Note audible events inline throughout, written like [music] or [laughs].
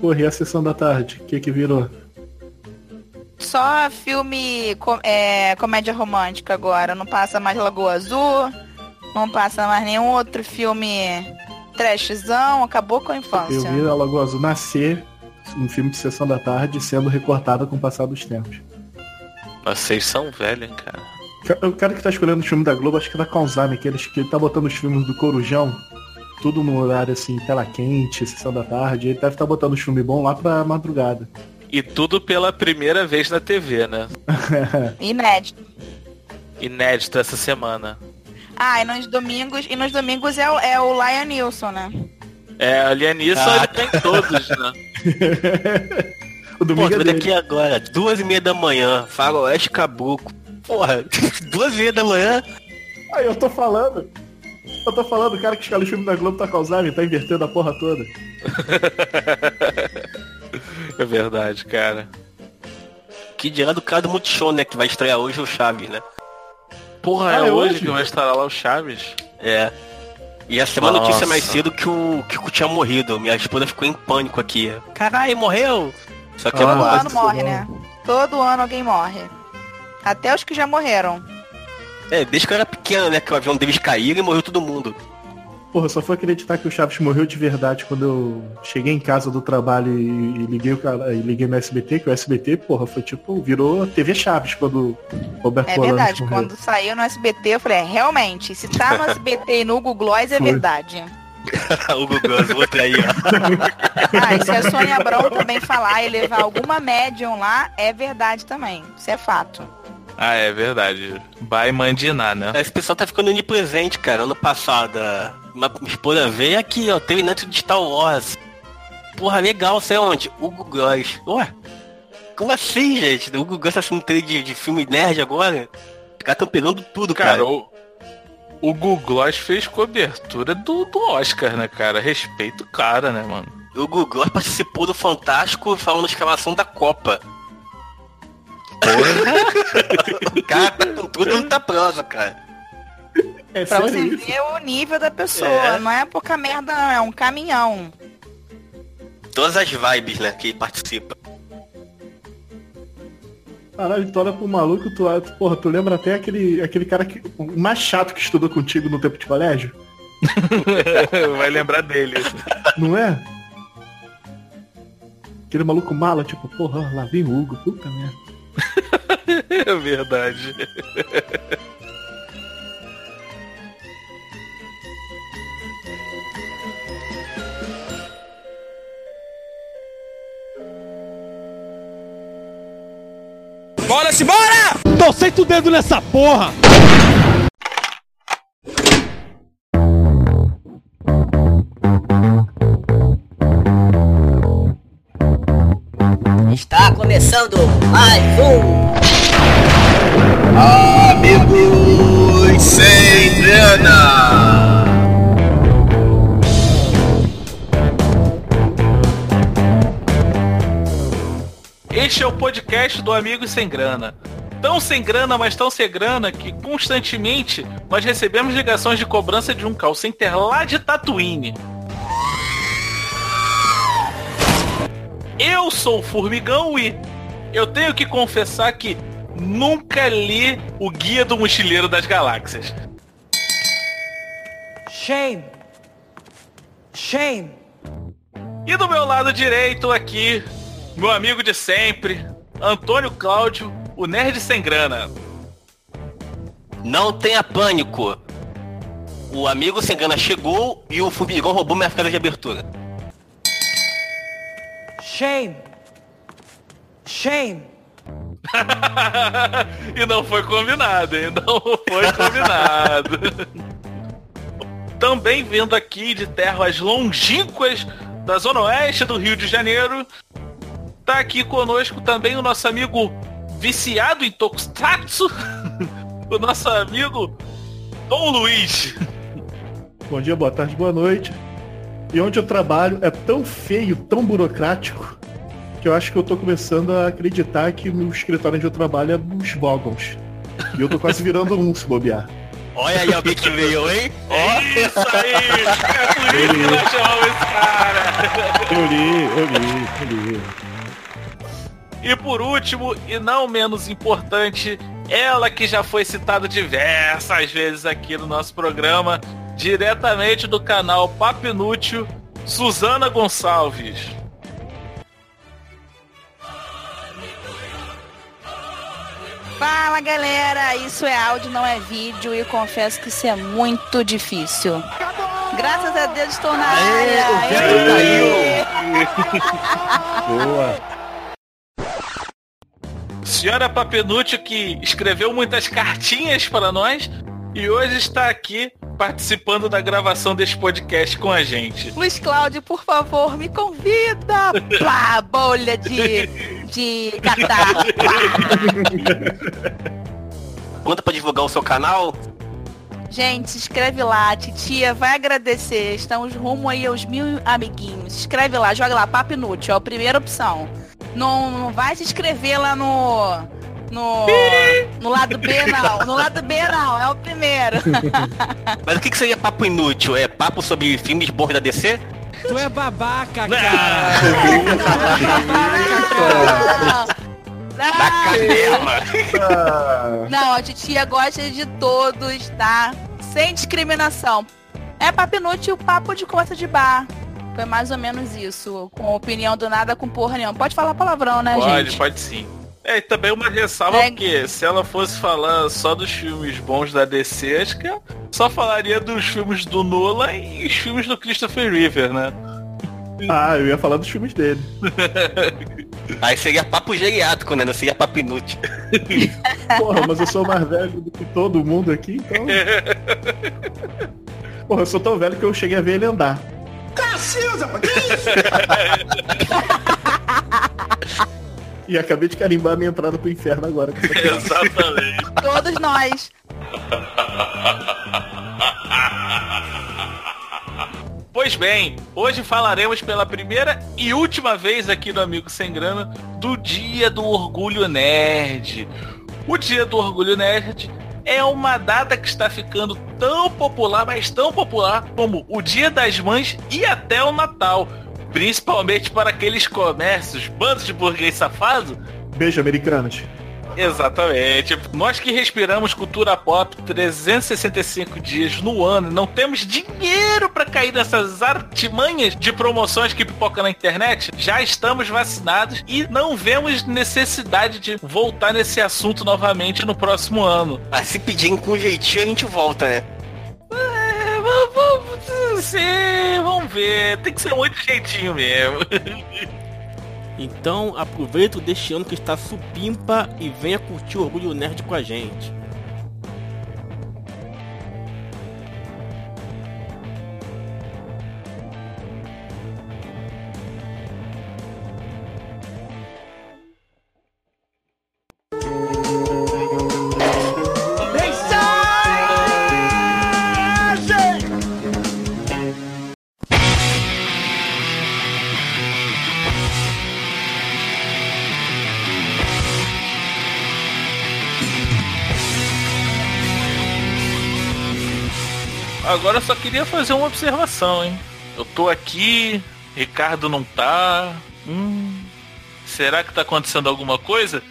Porra, e a sessão da tarde? O que que virou? Só filme co- é, comédia romântica agora. Não passa mais Lagoa Azul. Não passa mais nenhum outro filme trashzão. Acabou com a Eu infância. vi a Lagoa Azul nascer, um filme de sessão da tarde, sendo recortada com o passar dos tempos. Vocês são velhos, hein, cara. O cara que tá escolhendo os filmes da Globo, acho que tá com Alzheimer, que ele, que ele tá botando os filmes do Corujão, tudo no horário assim, tela quente, sessão da tarde. Ele deve estar botando os filmes bons lá pra madrugada. E tudo pela primeira vez na TV, né? [laughs] Inédito. Inédito essa semana. Ah, e nos domingos, e nos domingos é o, é o Lion Nilson, né? É, a Lianisson Ah. ele tem todos, né? [laughs] o Pô, domingo tô é vendo dele. aqui agora, duas e meia da manhã, faroeste caboclo. Porra, [laughs] duas e meia da manhã, Aí eu tô falando. Eu tô falando, o cara que escolhe os filmes da Globo tá Alzheimer, tá invertendo a porra toda. [laughs] É verdade, cara. que dirá do cara do Multishow, né, que vai estrear hoje o Chaves, né? Porra, Ah, é é hoje hoje? que vai estar lá o Chaves. É. E essa é uma Nossa. notícia mais cedo que o Kiko tinha morrido. Minha esposa ficou em pânico aqui. Caralho, morreu! Só que Ah, é Todo ano morre, né? Todo ano alguém morre. Até os que já morreram. É, desde que eu era pequeno, né, que o avião deles caíram e morreu todo mundo. Porra, só fui acreditar que o Chaves morreu de verdade quando eu cheguei em casa do trabalho e, e liguei, o cara, e liguei no SBT, que o SBT, porra, foi tipo, virou TV Chaves quando o Roberto É Bolanos verdade, morreu. quando saiu no SBT, eu falei, é, realmente, se tá no SBT e no Google Gloss, é Foi. verdade. [laughs] o Google, as outras aí, ó. [laughs] Ah, e se a Sônia Abrão também falar e levar alguma médium lá, é verdade também. Isso é fato. Ah, é verdade. Vai mandinar, né? Esse pessoal tá ficando onipresente, cara. Ano passado, uma esposa veio aqui, ó, treinante de Star Wars. Porra, legal, sei onde? Hugo Gloss. Ué, como assim, gente? O Hugo Gloss tá sendo de, de filme nerd agora? Os caras tão pegando tudo, cara. Cara, o, o Gloss fez cobertura do, do Oscar, né, cara? Respeito o cara, né, mano? O Hugo Gloss participou do Fantástico falando escalação da Copa. O [laughs] cara tá com tudo muita prosa, cara. É Pra você isso? ver o nível da pessoa. É. Não é pouca merda, não. É um caminhão. Todas as vibes, né, que participa. Caralho, tu olha pro maluco, tu, tu, porra, tu lembra até aquele, aquele cara que, o mais chato que estudou contigo no tempo de colégio? [laughs] Vai lembrar dele. Não é? Aquele maluco mala, tipo, porra, lá vem o Hugo, puta merda. [laughs] É verdade. Bora, se bora! Torcei o dedo nessa porra! Começando mais um Amigos sem grana. Este é o podcast do Amigos Sem Grana. Tão sem grana, mas tão sem grana que constantemente nós recebemos ligações de cobrança de um call center lá de Tatooine. Eu sou o Formigão e eu tenho que confessar que nunca li o Guia do Mochileiro das Galáxias. Shame! Shame! E do meu lado direito aqui, meu amigo de sempre, Antônio Cláudio, o nerd sem grana. Não tenha pânico. O amigo sem grana chegou e o formigão roubou minha frase de abertura. Shame! Shame! [laughs] e não foi combinado, hein? Não foi combinado. [laughs] Também vindo aqui de terras longínquas da Zona Oeste do Rio de Janeiro, tá aqui conosco também o nosso amigo viciado em Tokusatsu, [laughs] o nosso amigo Dom Luiz. Bom dia, boa tarde, boa noite. E onde eu trabalho é tão feio, tão burocrático, que eu acho que eu tô começando a acreditar que no escritório onde eu trabalho é uns Vogons. E eu tô quase virando um se bobear. Olha aí alguém que veio, hein? Ó. Isso aí! É por isso que nós chamamos esse cara! Eu li, eu li, eu li. E por último, e não menos importante, ela que já foi citada diversas vezes aqui no nosso programa, diretamente do canal Papo Inútil, Suzana Gonçalves. Fala galera, isso é áudio, não é vídeo e confesso que isso é muito difícil. Graças a Deus estou na área. Aê! [laughs] Boa. Senhora Papenútil que escreveu muitas cartinhas para nós e hoje está aqui participando da gravação desse podcast com a gente. Luiz Cláudio, por favor, me convida. Plá, bolha de, de catar. [laughs] Conta pra divulgar o seu canal. Gente, se inscreve lá, titia vai agradecer. Estamos rumo aí aos mil amiguinhos. Se inscreve lá, joga lá, Papo Inútil, é a primeira opção. Não, não vai se inscrever lá no. No, no lado B não, no lado B não, é o primeiro. [laughs] Mas o que, que seria papo inútil? É papo sobre filmes bons da DC? Tu é babaca, cara. Não, cadela. Ah, não, a titia gosta de todos, tá? Sem discriminação. É papo inútil, papo de conta de bar. Foi mais ou menos isso. Com opinião do nada, com porra nenhuma. Pode falar palavrão, né, Pode, gente? pode sim. É, e também uma ressalva, É. porque se ela fosse falar só dos filmes bons da DC, acho que só falaria dos filmes do Nolan e os filmes do Christopher River, né? ah, eu ia falar dos filmes dele. [laughs] Aí seria papo geriátrico, né? Não seria papo inútil. [laughs] Porra, mas eu sou mais velho do que todo mundo aqui, então. [laughs] Porra, eu sou tão velho que eu cheguei a ver ele andar. E acabei de carimbar a minha entrada pro inferno agora. com essa [laughs] piada. Exatamente. Todos nós. Pois bem, hoje falaremos pela primeira e última vez aqui no Amigo Sem Grana do Dia do Orgulho Nerd. O Dia do Orgulho Nerd é uma data que está ficando tão popular, mas tão popular como o Dia das Mães e até o Natal. Principalmente para aqueles comércios, bandos de burguês safado Beijo, americanos. Exatamente. Nós que respiramos cultura pop 365 dias no ano, não temos dinheiro para cair nessas artimanhas de promoções que pipoca na internet, já estamos vacinados e não vemos necessidade de voltar nesse assunto novamente no próximo ano. Mas se pedirem com jeitinho, a gente volta, né? É, vamos, vamos, vamos ver. Tem que ser muito jeitinho mesmo. [laughs] Então aproveita deste ano que está supimpa e venha curtir o Orgulho Nerd com a gente. Queria fazer uma observação, hein? Eu tô aqui, Ricardo não tá. Hum, será que tá acontecendo alguma coisa?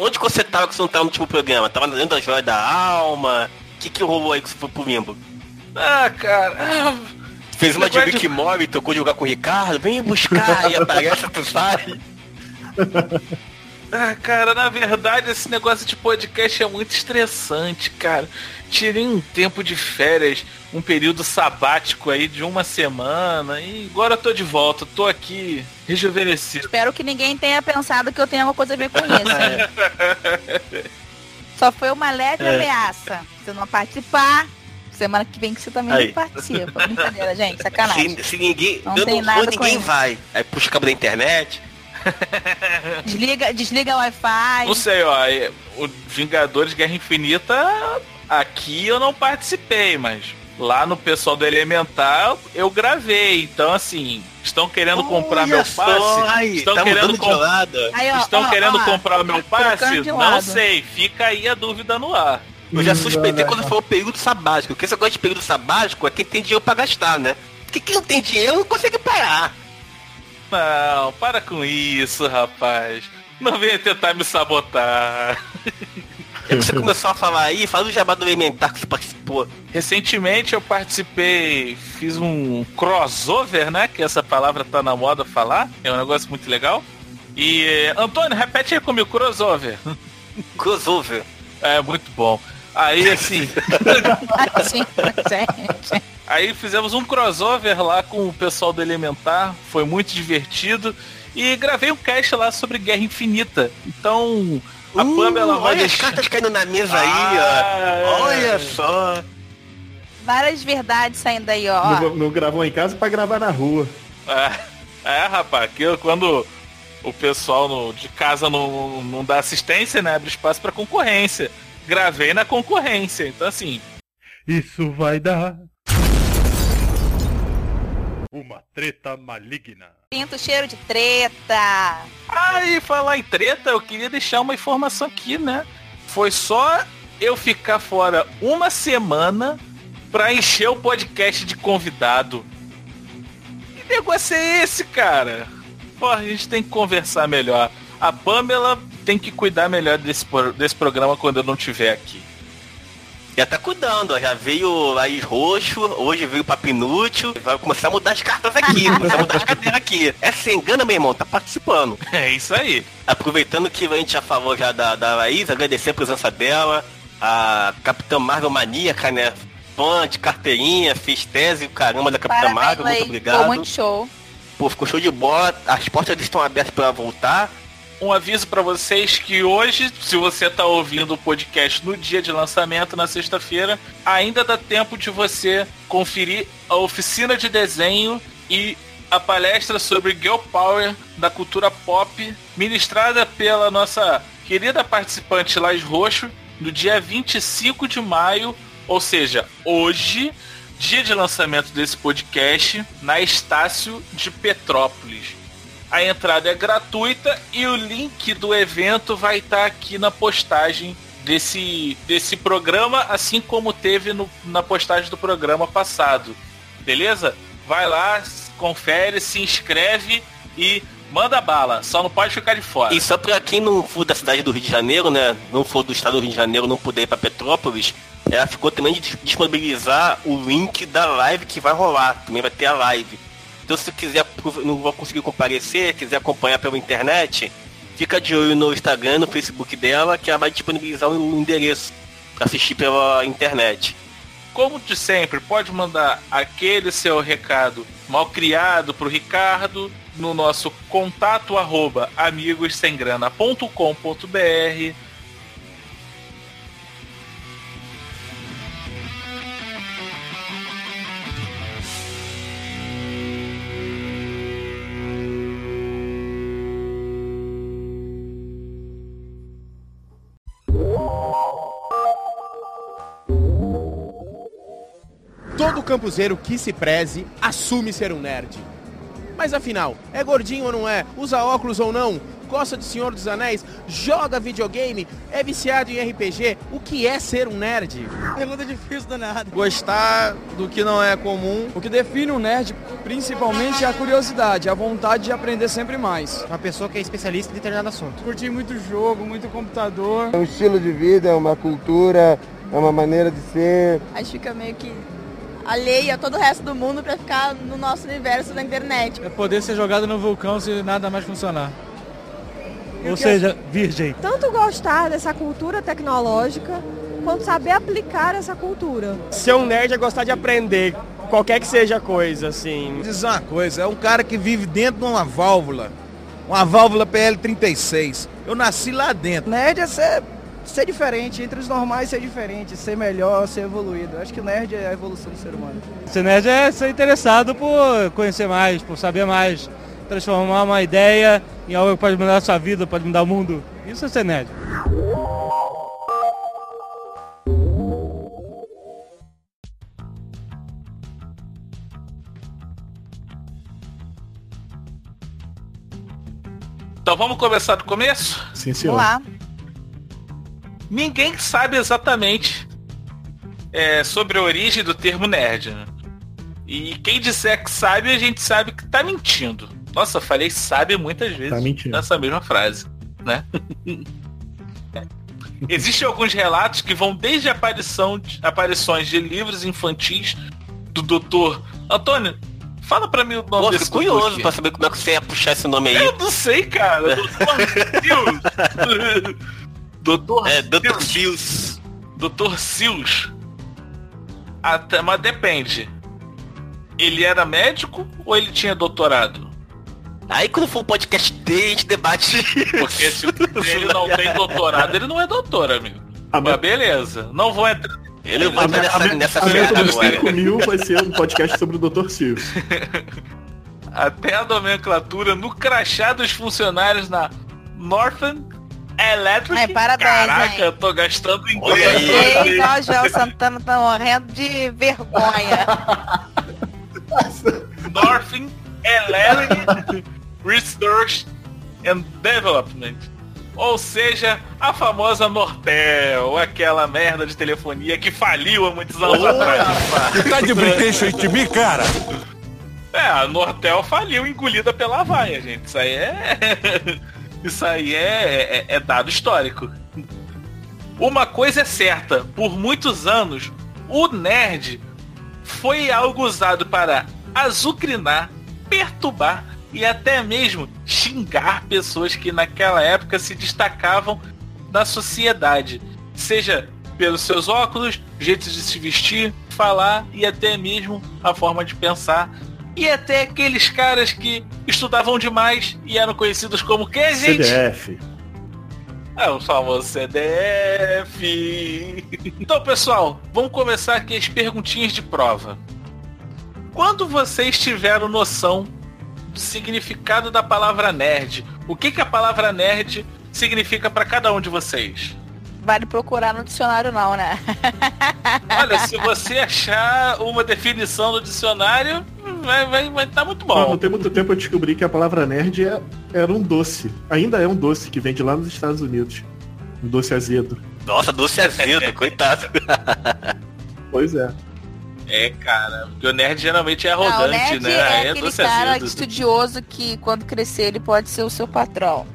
Onde que você tava que você não tava no último programa? Tava dentro da joia da alma? O que que rolou aí que você foi pro limbo? Ah, cara. ah, Fez uma de Rick Mori, tocou de jogar com o Ricardo, vem buscar e [laughs] aparece, tu sai. Ah, cara, na verdade esse negócio de podcast é muito estressante, cara. Tirei um tempo de férias, um período sabático aí de uma semana e agora eu tô de volta, tô aqui rejuvenescido. Espero que ninguém tenha pensado que eu tenha alguma coisa a ver com isso. [laughs] Só foi uma leve É. ameaça. Se eu não participar, semana que vem que você também Aí. não participa. Brincadeira, gente, sacanagem. Se, se ninguém. Não eu tem não nada vou, ninguém vai. Aí puxa o cabo da internet. [laughs] Desliga, desliga o Wi-Fi. Não sei, ó, o Vingadores Guerra Infinita, aqui eu não participei, mas lá no pessoal do Elemental eu gravei. Então, assim, estão querendo comprar meu Olha só, passe? aí, estão tá querendo mudando de com- lado. Aí, ó, Estão ó, querendo ó, comprar o meu passe? trocando de Não sei, fica aí a dúvida no ar. Eu já suspeitei quando foi o período sabático. Porque esse negócio de período sabático é quem tem dinheiro pra gastar, né? Porque quem não tem dinheiro não consegue parar. Não, para com isso, rapaz. Não venha tentar me sabotar. Já que você começou a falar aí, fala do jabá do elementar que você participou. Recentemente eu participei, fiz um crossover, né? Que essa palavra tá na moda falar. É um negócio muito legal. E, Antônio, repete aí comigo, crossover. Crossover. É, muito bom. Aí, assim, [laughs] aí fizemos um crossover lá com o pessoal do Elementar. Foi muito divertido. E gravei um cast lá sobre Guerra Infinita. Então, a Uh, Pamela vai olha as deixar... cartas caindo na mesa aí, Ah, ó. Olha é. só. Várias verdades saindo aí, ó. Não, não gravou em casa pra gravar na rua. É, é, rapaz, que eu- quando o pessoal no- de casa não, não dá assistência, né? Abre espaço pra concorrência. Gravei na concorrência. Então, assim, Isso vai dar uma treta maligna. Sinto cheiro de treta. aí falar em treta, eu queria deixar uma informação aqui, né? Foi só eu ficar fora uma semana pra encher o podcast de convidado. Que negócio é esse, cara? Pô, a gente tem que conversar melhor. A Pamela tem que cuidar melhor desse, desse programa quando eu não estiver aqui. Já tá cuidando, ó. Já veio Laís Roxo, hoje veio Papo Inútil. Vai começar a mudar as cartas aqui, [laughs] começar a mudar as cadeiras aqui. É sem engana, meu irmão, tá participando. É isso aí. Aproveitando que a gente já falou já da, da Laís, agradecer a presença dela, a Capitã Marvel Maníaca, né? Fã de carteirinha, fez tese, caramba da Capitã Parabéns, Marvel, muito obrigado. Ficou muito show. Pô, ficou show de bola, as portas estão abertas pra voltar. Um aviso pra vocês que hoje, se você tá ouvindo o podcast no dia de lançamento, na sexta-feira, ainda dá tempo de você conferir a oficina de desenho e a palestra sobre Girl Power da cultura pop, ministrada pela nossa querida participante Lais Roxo, no dia 25 de maio, ou seja, hoje, dia de lançamento desse podcast, na Estácio de Petrópolis. A entrada é gratuita e o link do evento vai estar aqui na postagem desse, desse programa, assim como teve no- na postagem do programa passado. Beleza? Vai lá, confere, se inscreve e manda bala. Só não pode ficar de fora. E só pra quem não for da cidade do Rio de Janeiro, né? Não for do estado do Rio de Janeiro, não puder ir pra Petrópolis, ela ficou também de disponibilizar o link da live que vai rolar. Também vai ter a live. Então se quiser, não vou conseguir comparecer, quiser acompanhar pela internet, fica de olho no Instagram, no Facebook dela, que ela vai disponibilizar o endereço pra assistir pela internet. Como de sempre, pode mandar aquele seu recado mal criado pro Ricardo no nosso contato arroba amigossemgrana.com.br campuseiro que se preze assume ser um nerd. Mas afinal, é gordinho ou não é? Usa óculos ou não? Gosta de Senhor dos Anéis? Joga videogame? É viciado em RPG? O que é ser um nerd? Pergunta difícil danada. Gostar do que não é comum. O que define um nerd, principalmente, é a curiosidade, a vontade de aprender sempre mais. Uma pessoa que é especialista em determinado assunto. Curtir muito jogo, muito computador. É um estilo de vida, é uma cultura, é uma maneira de ser. A gente fica meio que alheia a todo o resto do mundo pra ficar no nosso universo da internet. É poder ser jogado no vulcão se nada mais funcionar. Ou seja, virgem. Tanto gostar dessa cultura tecnológica, quanto saber aplicar essa cultura. Ser um nerd é gostar de aprender, qualquer que seja a coisa, assim. Dizer uma coisa, é um cara que vive dentro de uma válvula. Uma válvula PL36. Eu nasci lá dentro. Nerd é ser, ser diferente, entre os normais ser diferente, ser melhor, ser evoluído. Acho que o nerd é a evolução do ser humano. Ser nerd é ser interessado por conhecer mais, por saber mais. Transformar uma ideia em algo que pode mudar a sua vida, pode mudar o mundo. Isso é ser nerd. Então vamos começar do começo? Sim, Vamos lá. Ninguém sabe exatamente é, sobre a origem do termo nerd. né? E quem disser que sabe, a gente sabe que tá mentindo. Nossa, eu falei sabe muitas vezes Tá mentindo. nessa mesma frase, né? [laughs] Existem alguns relatos que vão desde a aparição de, aparições de livros infantis do doutor Antônio. Fala pra mim o nome Pô, desse doutor curioso pra saber como é que você ia puxar esse nome aí. Eu não sei, cara. [laughs] Doutor Sills. [laughs] Doutor É, Dr. Sills. Doutor Sills. Até, mas depende. Ele era médico ou ele tinha doutorado? Aí quando for um podcast dele, a gente debate. Porque se ele [laughs] não tem doutorado, ele não é doutor, amigo. Ah, Mas beleza. Não vou entrar. Ele vai A, nessa, a, nessa a meta dos agora. 5 mil vai ser um podcast sobre o Dr. Silvio. [laughs] Até a nomenclatura no crachá dos funcionários na Northern Electric. Ai, parabéns, Caraca, hein? eu tô gastando Olha inglês. aí. Ei, o Joel Santana tá morrendo de vergonha. [laughs] Northern Electric Research and Development. Ou seja, a famosa Nortel, aquela merda de telefonia que faliu há muitos anos atrás. Tá de brinquedo de mim, cara? É, a Nortel faliu engolida pela vaia, gente. Isso aí é. Isso aí é, é- é dado histórico. Uma coisa é certa, por muitos anos, o nerd foi algo usado para azucrinar, perturbar e até mesmo xingar pessoas que naquela época se destacavam na sociedade. Seja pelos seus óculos, jeitos de se vestir, falar e até mesmo a forma de pensar. E até aqueles caras que estudavam demais e eram conhecidos como que, gente? CDF. É o famoso CDF. Então, pessoal, vamos começar aqui as perguntinhas de prova. Quando vocês tiveram noção do significado da palavra nerd, o que, que a palavra nerd significa para cada um de vocês? Vale procurar no dicionário não, né? [laughs] Olha, se você achar uma definição do dicionário, vai vai vai tá muito Não, não bom. tem muito tempo eu descobri que a palavra nerd é- era um doce. Ainda é um doce que vende lá nos Estados Unidos. Um doce azedo. Nossa, doce azedo, coitado. [laughs] Pois é. É, cara, porque o nerd geralmente é Não, o arrogante, nerd né? é Aí aquele cara azedo. estudioso que quando crescer ele pode ser o seu patrão.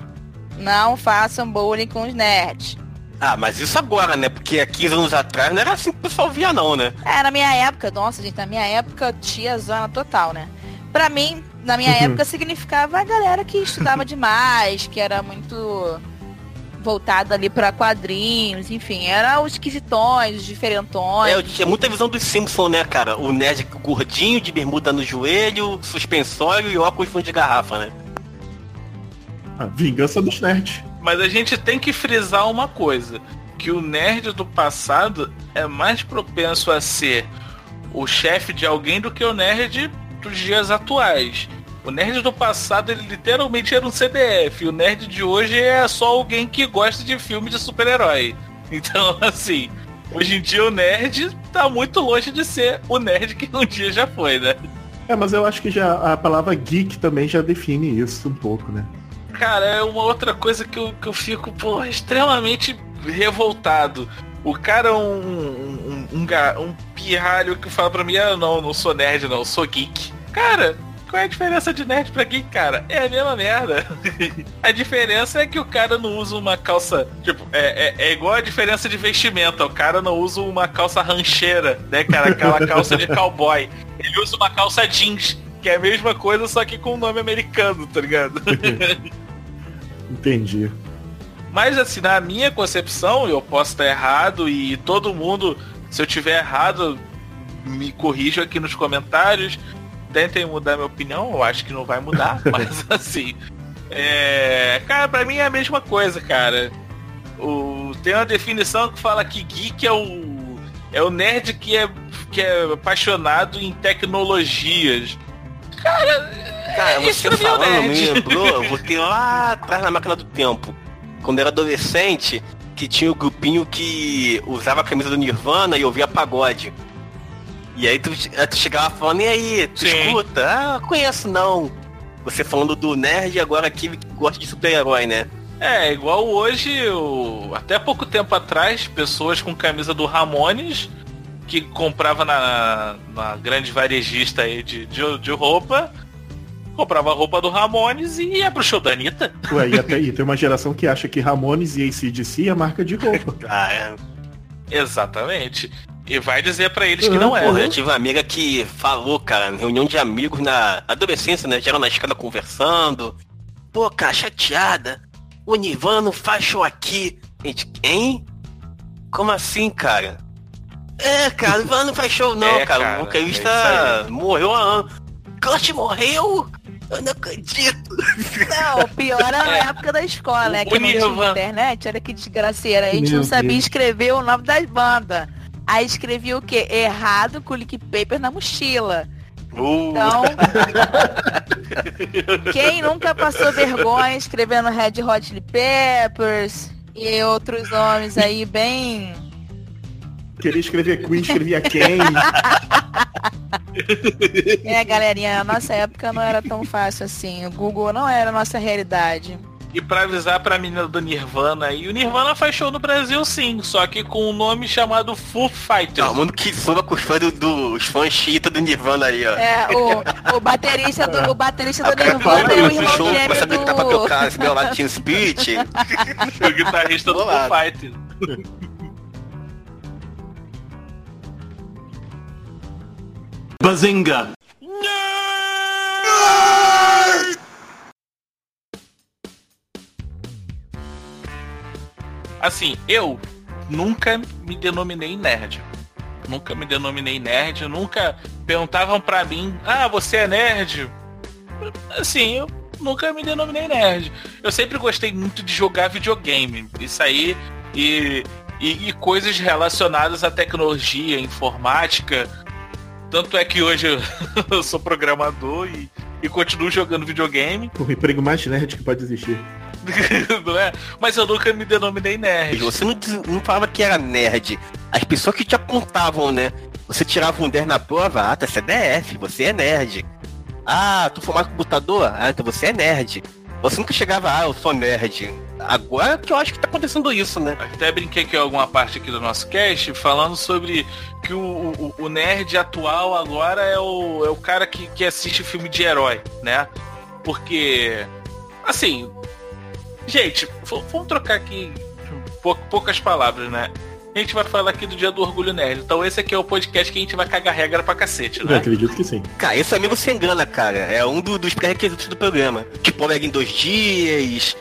Não façam bullying com os nerds. Ah, mas isso agora, né? Porque há 15 anos atrás não era assim que o pessoal via não, né? É, na minha época, nossa, gente, na minha época, tia zona total, né? Pra mim, na minha Uhum. época, significava a galera que estudava [laughs] demais, que era muito voltada ali pra quadrinhos, enfim, era os esquisitões, os diferentões. É, eu tinha muita visão dos Simpsons, né, cara? O nerd gordinho, de bermuda no joelho, suspensório e óculos fundo de garrafa, né? A vingança dos nerds. Mas a gente tem que frisar uma coisa, que o nerd do passado é mais propenso a ser o chefe de alguém do que o nerd dos dias atuais. O nerd do passado, ele literalmente era um CDF. O nerd de hoje é só alguém que gosta de filme de super-herói. [laughs] Então, assim, hoje em dia o nerd tá muito longe de ser o nerd que um dia já foi, né? É, mas eu acho que já a palavra geek também já define isso um pouco, né? Cara, é uma outra coisa que eu, que eu fico, pô, extremamente revoltado. O cara é um, um, um, ga- um pirralho que fala pra mim, ah, não, não sou nerd, não, sou geek. Cara, qual é a diferença de nerd pra geek, cara? É a mesma merda. [laughs] a diferença é que o cara não usa uma calça, tipo, é, é, é igual a diferença de vestimenta. O cara não usa uma calça rancheira, né, cara? Aquela [laughs] calça de cowboy. Ele usa uma calça jeans, que é a mesma coisa, só que com o nome americano, tá ligado? [laughs] Entendi. Mas assim, na minha concepção, eu posso estar errado e todo mundo, se eu tiver errado, me corrijam aqui nos comentários. Tentem mudar minha opinião, eu acho que não vai mudar, [laughs] mas assim. É. Cara, pra mim é a mesma coisa, cara. O... Tem uma definição que fala que geek é o. É o nerd que é, que é apaixonado em tecnologias. Cara, Cara, isso você pra mim é o falando me lembrou, eu voltei lá atrás na máquina do tempo. Quando eu era adolescente, que tinha o grupinho que usava a camisa do Nirvana e ouvia pagode. E aí tu, tu chegava falando, e aí, tu Sim. escuta? Ah, conheço não. Você falando do nerd agora aqui que gosta de super-herói, né? É, igual hoje, o- até pouco tempo atrás, pessoas com camisa do Ramones que comprava na, na grande varejista aí de, de, de roupa, comprava a roupa do Ramones e ia pro show da Anitta. Ué, e até aí tem uma geração que acha que Ramones e ACDC é marca de roupa. [laughs] Ah, é. Exatamente. E vai dizer pra eles que não é, Porra, né? eu tive uma amiga que falou, cara, reunião de amigos na adolescência, né? Geral na escada conversando. Pô, cara, chateada. O Nirvana faz show aqui. Gente, hein? Como assim, cara? É, cara, o Nirvana não faz show não, É, cara. cara, O vocalista é morreu há anos. Kurt morreu? Eu não acredito. Não, o pior era na É. época da escola, né? O Que não tinha internet, olha que desgraceira. A gente Meu não sabia Deus. escrever o nome das bandas. Aí escrevia o quê? Errado com o lick paper na mochila. Uh, Então, [laughs] quem nunca passou vergonha escrevendo Red Hot Chili Peppers e outros nomes aí bem... Queria escrever Queen, escrevia Ken. É, galerinha, a nossa época não era tão fácil assim. O Google não era a nossa realidade. E pra avisar pra menina do Nirvana aí, o Nirvana faz show no Brasil sim, só que com um nome chamado Foo Fighters. Todo mundo que soba com os fãs do, dos fãs chita do Nirvana aí, ó. É, o, o baterista do, o baterista Aí do Nirvana é o irmão show, gêmeo gritar pra do... tocar esse meu [laughs] o guitarrista do Foo. Fighters. Bazinga! Assim, eu nunca me denominei nerd. Nunca me denominei nerd, nunca perguntavam pra mim, ah, você é nerd? Assim, eu nunca me denominei nerd. Eu sempre gostei muito de jogar videogame. Isso aí e, e, e coisas relacionadas à tecnologia, informática. Tanto é que hoje [laughs] eu, sou programador e, e continuo jogando videogame. O emprego mais nerd que pode existir. [laughs] não é? Mas eu nunca me denominei nerd. Você não, diz- não falava que era nerd. As pessoas que te apontavam, né? Você tirava um 10 na prova, ah, tá, você é DF, você é nerd. Ah, tu formado com computador? Ah, então você é nerd. Você nunca chegava, ah, eu sou nerd. Agora que eu acho que tá acontecendo isso, né? Até brinquei aqui em alguma parte aqui do nosso cast falando sobre que o, o, o nerd atual agora é o, é o cara que, que assiste filme de herói, né? Porque, assim, gente, vamos trocar aqui pou- poucas palavras, né? A gente vai falar aqui do dia do orgulho nerd. Então esse aqui é o podcast que a gente vai cagar regra pra cacete, Eu né? acredito que sim. Cara, esse amigo se engana, cara. É um do- dos pré-requisitos do programa. Tipo, pega em dois dias,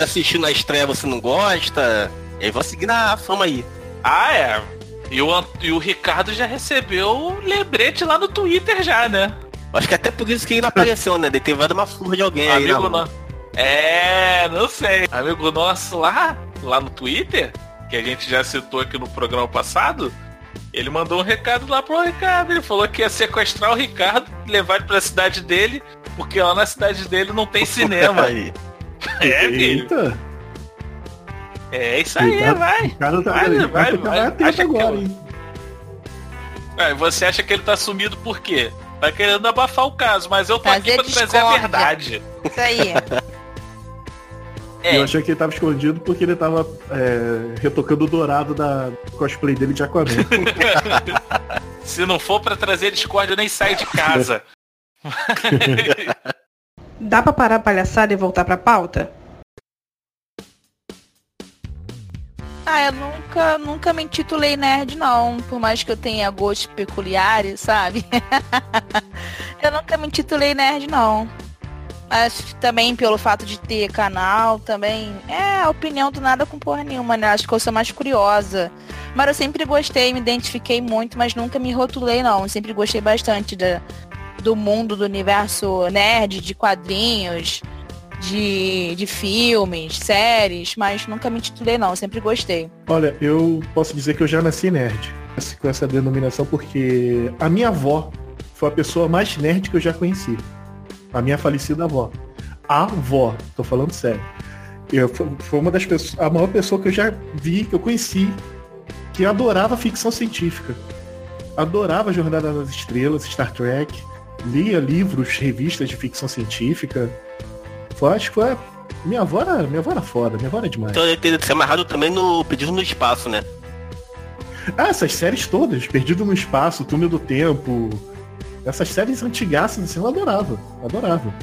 assistir na estreia você não gosta. E aí vou seguir na fama aí. Ah, é. E o, e o Ricardo já recebeu o lembrete lá no Twitter já, né? Acho que até por isso que ele não apareceu, né? Deve ter levado uma surra de alguém aí, Amigo rua. nosso. É, não sei. Amigo nosso lá, lá no Twitter, que a gente já citou aqui no programa passado, ele mandou um recado lá pro Ricardo. Ele falou que ia sequestrar o Ricardo, levar ele pra cidade dele, porque lá na cidade dele não tem [laughs] cinema. Aí. É, filho. Eita! É isso aí, Ricardo- vai. Ricardo tá, Vai, vai, tá vai. Acha que agora, eu- hein? É, você acha que ele tá sumido por quê? Tá querendo abafar o caso, mas eu tô aqui Trazer pra trazer a discórdia. verdade. Isso aí. [laughs] É. Eu achei que ele tava escondido porque ele tava é, retocando o dourado da cosplay dele de Aquaman. [laughs] Se não for pra trazer discórdia, eu nem saio de casa. [laughs] Dá pra parar a palhaçada e voltar pra pauta? Ah, eu nunca, nunca me intitulei nerd, não. Por mais que eu tenha gostos peculiares, sabe? [laughs] eu nunca me intitulei nerd, não. Que também pelo fato de ter canal, também. É, a opinião do nada com porra nenhuma, né? Acho que eu sou mais curiosa. Mas eu sempre gostei, me identifiquei muito, mas nunca me rotulei, não. Sempre gostei bastante da, do mundo, do universo nerd, de quadrinhos, de, de filmes, séries, mas nunca me intitulei, não. Sempre gostei. Olha, eu posso dizer que eu já nasci nerd com essa denominação porque a minha avó foi a pessoa mais nerd que eu já conheci. A minha falecida avó. A avó, tô falando sério. Eu, foi- uma das pessoas, a maior pessoa que eu já vi, que eu conheci, que adorava ficção científica. Adorava Jornada nas Estrelas, Star Trek, lia livros, revistas de ficção científica. Foi, acho que foi. a- Minha avó era, minha avó era foda, minha avó era demais. Então ele tem que ser amarrado também no pedido no espaço, né? Ah, essas séries todas, Perdido no Espaço, Túnel do Tempo. Essas séries antigaças, assim, eu adorava. Adorava.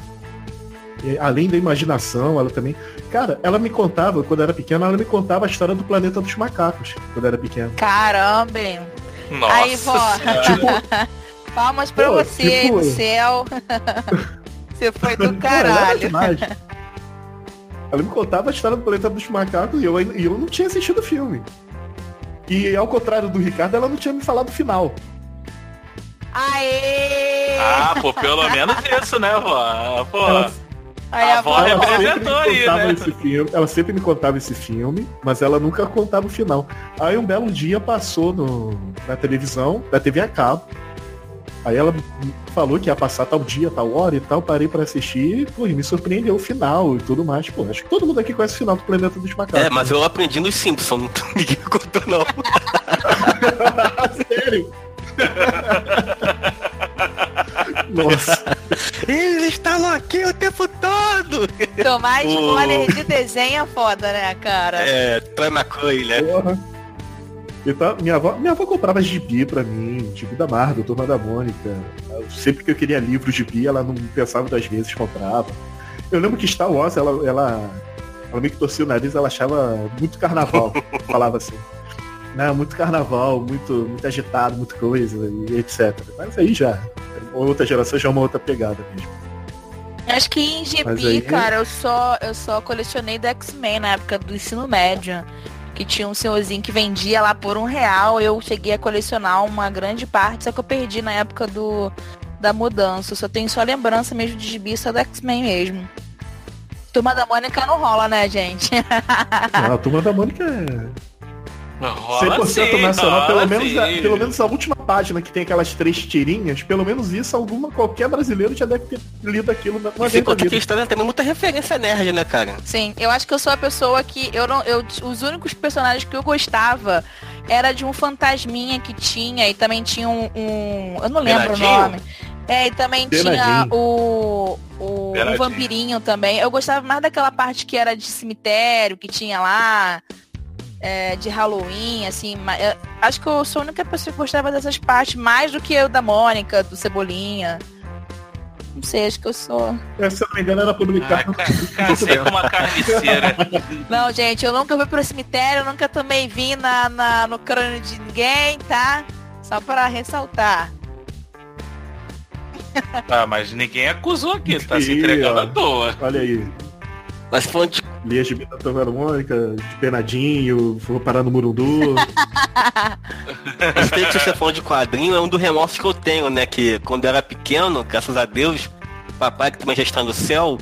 E, além da imaginação, ela também. Cara, ela me contava, quando eu era pequena, ela me contava a história do planeta dos macacos, quando eu era pequeno. Caramba! hein? Nossa Aí, vó. Senhora. [laughs] Palmas pra Pô, você aí no céu. você foi do caralho. Ela me contava a história do planeta dos macacos e eu, e eu não tinha assistido o filme. E ao contrário do Ricardo, ela não tinha me falado o final. Aê! Ah, pô, pelo menos isso, né, vó? Pô, Ela- Aí a avó vó Ela sempre me representou aí, contava né? esse filme, ela sempre me contava esse filme, mas ela nunca contava o final. Aí um belo dia passou no, na televisão, da TV a cabo. Aí ela me falou que ia passar tal dia, tal hora e tal, parei pra assistir, pô, e me surpreendeu o final e tudo mais. Pô, acho que todo mundo aqui conhece o final do Planeta dos Macacos. É, mas eu aprendi nos Simpsons, [laughs] não ninguém contou não. [laughs] Sério? [laughs] Nossa. Eles estavam aqui o tempo todo! Tomar O- spoiler de desenho é foda, né, cara? É, Troy McCoy, né? Porra. Então, minha avó, minha avó comprava gibi pra mim, gibi da Marvel, Turma da Mônica. Eu- Sempre que eu queria livro de bi, ela não pensava duas vezes, comprava. Eu lembro que Star Wars, ela, ela, ela meio que torcia o nariz, ela achava muito carnaval, [laughs] falava assim. Não, muito carnaval, muito, muito agitado, muita coisa, e etc. Mas aí já, outra geração já é uma outra pegada mesmo. Acho que em gibi, aí- cara, eu só, eu só colecionei do X-Men na época do ensino médio. Que tinha um senhorzinho que vendia lá por um real. Eu cheguei a colecionar uma grande parte, só que eu perdi na época do, da mudança. Só tenho só lembrança mesmo de gibi só do X-Men mesmo. Turma da Mônica não rola, né, gente? A Turma da Mônica é rola 100% sim, nacional, pelo menos, a, pelo menos a última página que tem aquelas três tirinhas, pelo menos isso alguma qualquer brasileiro já deve ter lido aquilo uma E vez na que história tem muita referência nerd, né, cara? Sim, eu acho que eu sou a pessoa que eu não, eu os únicos personagens que eu gostava era de um fantasminha que tinha e também tinha um, um- eu não lembro o nome. É, e também tinha o o, um vampirinho também. Eu gostava mais daquela parte que era de cemitério que tinha lá. É, de Halloween, assim, acho que eu sou a única pessoa que gostava dessas partes, mais do que eu da Mônica, do Cebolinha. Não sei, acho que eu sou. É, Se eu não me engano, era publicado. Cacei com uma carniceira. [laughs] Não, gente, eu nunca fui pro cemitério, eu nunca tomei vinho na, na- no crânio de ninguém, tá? Só pra ressaltar. Ah, mas ninguém acusou aqui, tá se entregando ó. à toa. Olha aí. Mas falando de Li a gibi da Turma Mônica, de Penadinho, vou parar no Murundu. [laughs] Tempo que você falou de quadrinho é um dos remorsos que eu tenho, né? Que quando eu era pequeno, graças a Deus, papai que também já está no céu,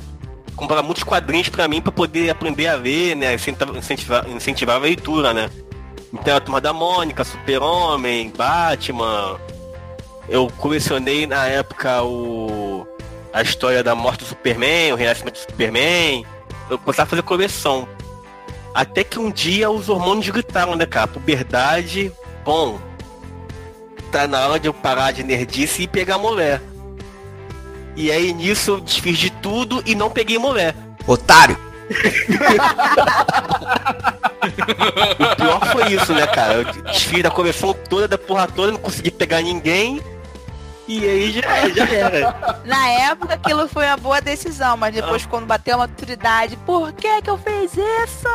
comprava muitos quadrinhos pra mim pra poder aprender a ler, né? Incentivar a leitura, né? Então a turma da Mônica, Super-Homem, Batman. Eu colecionei na época o. a história da morte do Superman, o renascimento do Superman. Eu começava a fazer coleção. Até que um dia os hormônios gritaram, né, cara? Puberdade, bom. Tá na hora de eu parar de nerdice e pegar mulher. E aí nisso eu desfiz de tudo e não peguei mulher. Otário! [laughs] O pior foi isso, né, cara? Eu desfiz da coleção toda, da porra toda, não consegui pegar ninguém. E aí já, já era. [laughs] Na época aquilo foi uma boa decisão, mas depois quando bateu a maturidade, por que que eu fiz isso?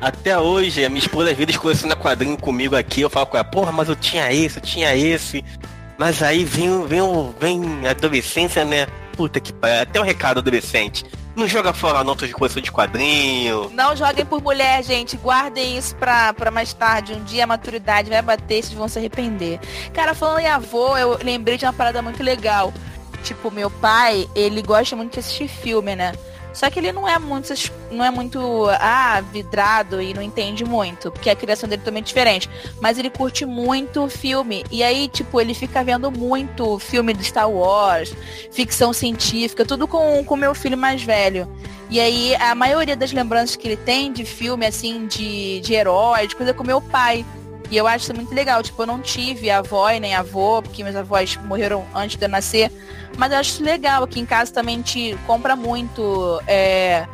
Até hoje, a minha esposa às vezes coleciona quadrinho comigo aqui, eu falo com ela, porra, mas eu tinha esse, eu tinha esse. Mas aí vem, vem, o- vem a adolescência, né? Puta que pariu, até o recado adolescente. Não joga fora a nota de coleção de quadrinho. Não joguem por mulher, gente. Guardem isso pra, pra mais tarde. Um dia a maturidade vai bater vocês vão se arrepender. Cara, falando em avô, eu lembrei de uma parada muito legal. Tipo, meu pai, ele gosta muito de assistir filme, né? Só que ele não é muito, não é muito, ah, vidrado e não entende muito, porque a criação dele também é diferente. Mas ele curte muito filme. E aí, tipo, ele fica vendo muito filme do Star Wars, ficção científica, tudo com o meu filho mais velho. E aí, a maioria das lembranças que ele tem de filme, assim, de, de herói, de coisa com meu pai. E eu acho isso muito legal. Tipo, eu não tive avó e nem avô, porque meus avós morreram antes de eu nascer. Mas eu acho isso legal. Aqui em casa também a gente compra muito é,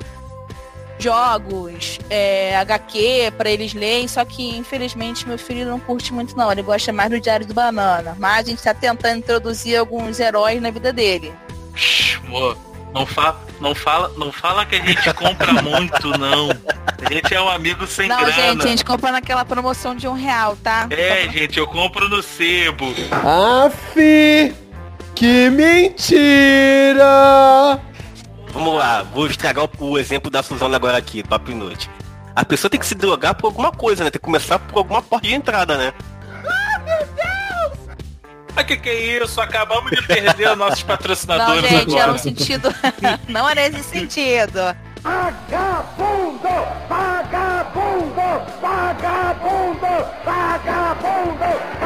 jogos, é, HQ pra eles lerem, só que infelizmente meu filho não curte muito não, ele gosta mais do Diário do Banana. Mas a gente tá tentando introduzir alguns heróis na vida dele. Amor, não fala, não fala, não fala que a gente compra [laughs] muito, não. A gente é um amigo sem não, grana. gente, a gente compra naquela promoção de um real, tá? É, gente, eu compro no sebo. Aff, que mentira! Vamos lá, vou estragar o, o exemplo da Suzana agora aqui, Papo Inútil. A pessoa tem que se drogar por alguma coisa, né? Tem que começar por alguma porta de entrada, né? Mas que que é isso? Acabamos de perder os nossos Não, patrocinadores gente, agora. [laughs] era um sentido. não é nesse sentido. Vagabundo! Vagabundo! Vagabundo! Vagabundo!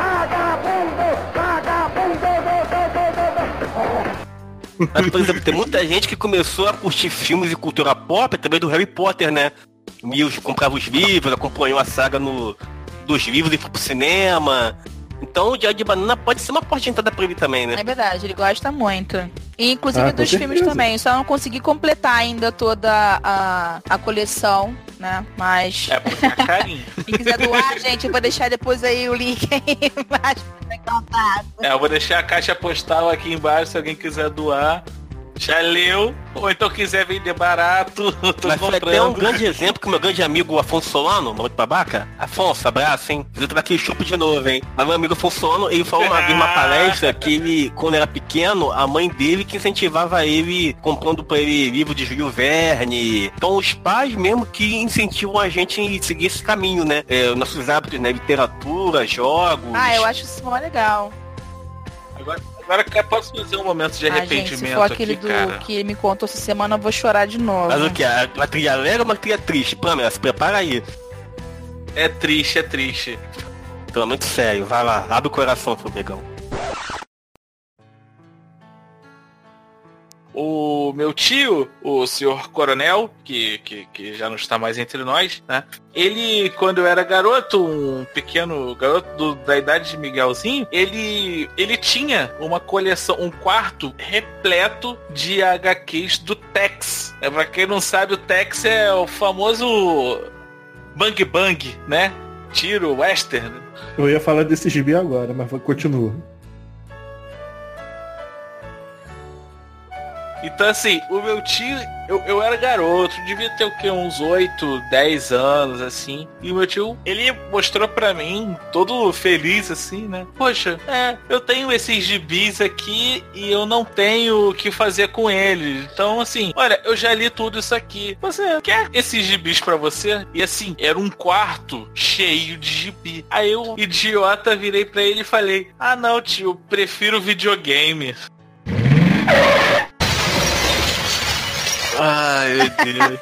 Mas, por exemplo, tem muita gente que começou a curtir filmes e cultura pop através do Harry Potter, né? Mills comprava os livros, acompanhou a saga no, dos livros e foi pro cinema. Então o Diário de Banana pode ser uma porta de entrada pra ele também, né? É verdade, ele gosta muito. E, inclusive Ah, dos filmes certeza. também. Só não consegui completar ainda toda a, a coleção, né? Mas. É, porque é carinho. [laughs] Quem quiser doar, gente, eu vou deixar depois aí o link aí embaixo É, eu vou deixar a caixa postal aqui embaixo se alguém quiser doar. Já leu, ou então quiser vender barato, eu [laughs] tô Mas comprando. até um grande exemplo que o meu grande amigo Afonso Solano, muito babaca. Afonso, abraço, hein? Você tá aqui chupo de novo, hein? Mas meu amigo Afonso Solano, ele falou uma numa [laughs] palestra que ele, quando era pequeno, a mãe dele que incentivava ele, comprando pra ele livro de Júlio Verne. Então os pais mesmo que incentivam a gente em seguir esse caminho, né? É, nossos hábitos, né? Literatura, jogos. Ah, eu acho isso mó legal. Agora, posso fazer um momento de Ah, gente, se arrependimento for aquele aqui, do cara. que ele me contou essa semana, eu vou chorar de novo. Mas o que? Uma trilha alegre ou uma trilha triste? Pamela, se prepara aí. É triste, é triste. Tô muito sério, vai lá, abre o coração, seu O meu tio, o senhor coronel, que, que, que já não está mais entre nós, né? Ele, quando eu era garoto, um pequeno garoto do- da idade de Miguelzinho, ele, ele tinha uma coleção, um quarto repleto de HQs do Tex. É, pra quem não sabe, o Tex é o famoso Bang Bang, né? Tiro, western. Eu ia falar desse gibi agora, mas continua. Então, assim, o meu tio, eu, eu era garoto, devia ter o quê? Uns 8, 10 anos, assim. E o meu tio, ele mostrou pra mim, todo feliz, assim, né? Poxa, é, eu tenho esses gibis aqui e eu não tenho o que fazer com eles. Então, assim, olha, eu já li tudo isso aqui. Você quer esses gibis pra você? E assim, era um quarto cheio de gibi. Aí eu, idiota, virei pra ele e falei: Ah, não, tio, prefiro videogame. Ai, meu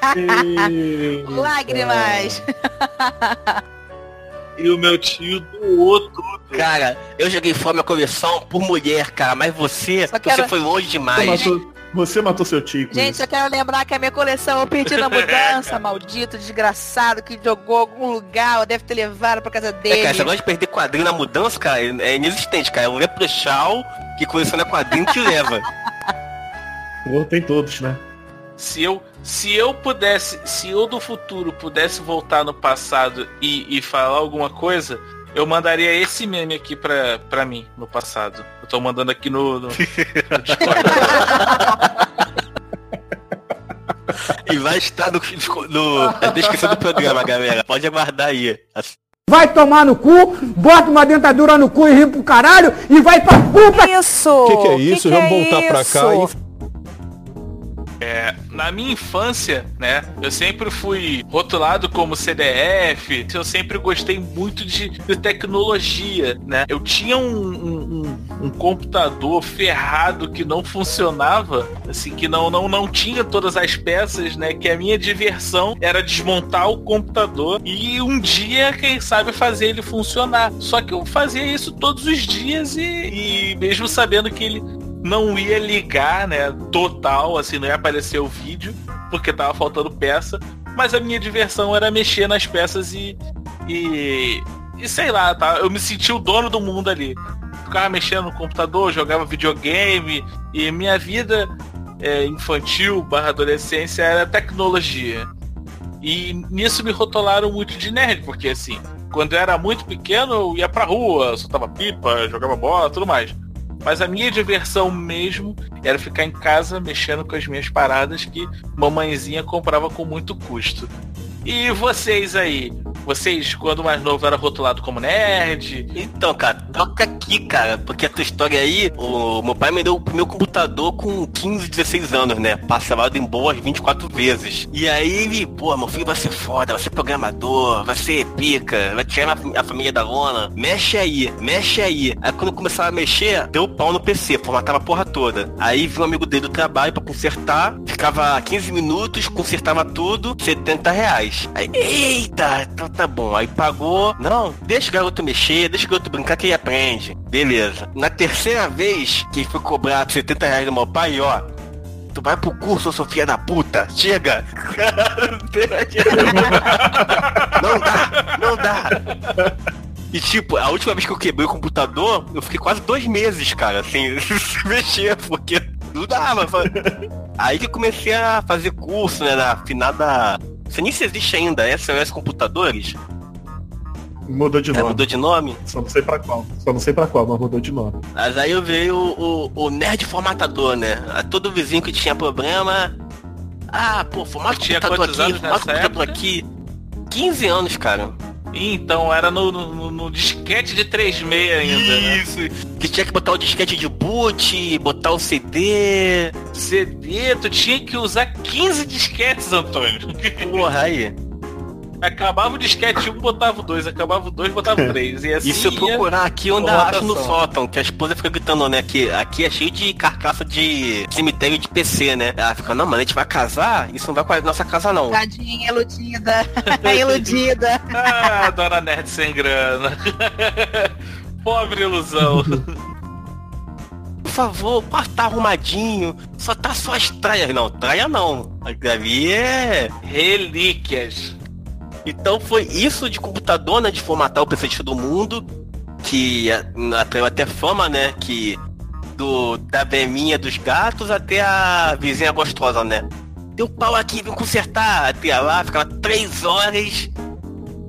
Deus. Lágrimas. [laughs] E o meu tio doou tudo. Cara, eu joguei fora minha coleção por mulher, cara, mas você, quero- você foi longe Você demais. matou, você matou seu tio com Gente, isso. eu quero lembrar que a minha coleção eu perdi na mudança, [laughs] maldito, desgraçado, que jogou algum lugar, ou deve ter levado pra casa É, dele. cara, esse negócio de perder quadrinho na mudança, cara, é inexistente, cara. É um leprochal que coleciona quadrinho que leva. Tem todos, né? Se eu, se eu pudesse, se eu do futuro pudesse voltar no passado e, e falar alguma coisa, eu mandaria esse meme aqui pra, pra mim, no passado. Eu tô mandando aqui no, no, no Discord. E vai estar no, no- na descrição do programa, galera. Pode aguardar aí. Vai tomar no cu, bota uma dentadura no cu e ri pro caralho e vai pra puta! Isso! Que que é isso? Vamos voltar pra cá e É, na minha infância, né, eu sempre fui rotulado como CDF, eu sempre gostei muito de, de tecnologia, né? Eu tinha um, um- um- um computador ferrado que não funcionava, assim, que não, não, não tinha todas as peças, né? Que a minha diversão era desmontar o computador e um dia, quem sabe, fazer ele funcionar. Só que eu fazia isso todos os dias e, e mesmo sabendo que ele não ia ligar, né, total, assim, não ia aparecer o vídeo, porque tava faltando peça, mas a minha diversão era mexer nas peças e e, e sei lá, tá? Eu me senti o dono do mundo ali. Ficava mexendo no computador, jogava videogame e minha vida é, infantil barra adolescência era tecnologia. E nisso me rotularam muito de nerd, porque assim, quando eu era muito pequeno, eu ia pra rua, soltava pipa, jogava bola, tudo mais. Mas a minha diversão mesmo era ficar em casa mexendo com as minhas paradas que mamãezinha comprava com muito custo. E vocês aí? Vocês, quando mais novo, era rotulado como nerd? Então, cara, toca aqui, cara, porque a tua história aí, o meu pai me deu o primeiro computador com 15, 16 anos, né? Parcelado em boas 24 vezes. E aí ele, pô, meu filho vai ser foda, vai ser programador, vai ser pica, vai tirar a família da lona. Mexe aí, mexe aí. Aí quando começava a mexer, deu pau no PC, formatava a porra toda. Aí viu um amigo dele do trabalho pra consertar, ficava 15 minutos, consertava tudo, 70 reais. Aí, eita, então tá bom. Aí pagou. Não, deixa o garoto mexer, deixa o garoto brincar que ele aprende. Beleza. Na terceira vez que foi cobrar 70 reais do meu pai, ó. Tu vai pro curso, sua filha da puta. Chega. [laughs] não dá, não dá. E tipo, a última vez que eu quebrei o computador, eu fiquei quase dois meses, cara, sem [laughs] mexer, porque não dava. Aí que comecei a fazer curso, né, na finada você nem se existe ainda, SOS Computadores? Mudou de nome. É, mudou de nome? Só não sei pra qual. Só não sei pra qual, mas mudou de nome. Mas aí eu veio o, o, o nerd formatador, né? Todo vizinho que tinha problema. Ah, pô, formata tinha computador aqui, formata computador época? aqui. 15 anos, cara. Então, era no, no, no disquete de 36 ainda, né? Isso. Que tinha que botar o disquete de boot, botar o CD. CD, tu tinha que usar 15 disquetes, Antônio. Porra, aí. Acabava o disquete 1, botava o 2, acabava o 2, botava o 3. E assim E se eu procurar aqui, com acho no sótão, que a esposa fica gritando, né? Que aqui é cheio de carcaça de cemitério de PC, né? Ela fica, não, mano, a gente vai casar, isso não vai com a nossa casa, não. Tadinha, iludida. [laughs] iludida. Ah, dona Nerd sem grana. [laughs] Pobre ilusão. Por favor, quarto tá arrumadinho, só tá só as traias. Não, traia não. Ali é. Relíquias. Então foi isso de computador, né? De formatar o PC todo mundo. Que a- atraiu até fama, né? Que do, da veminha dos gatos até a vizinha gostosa, né? Deu pau aqui, vem consertar. Até lá, ficava três horas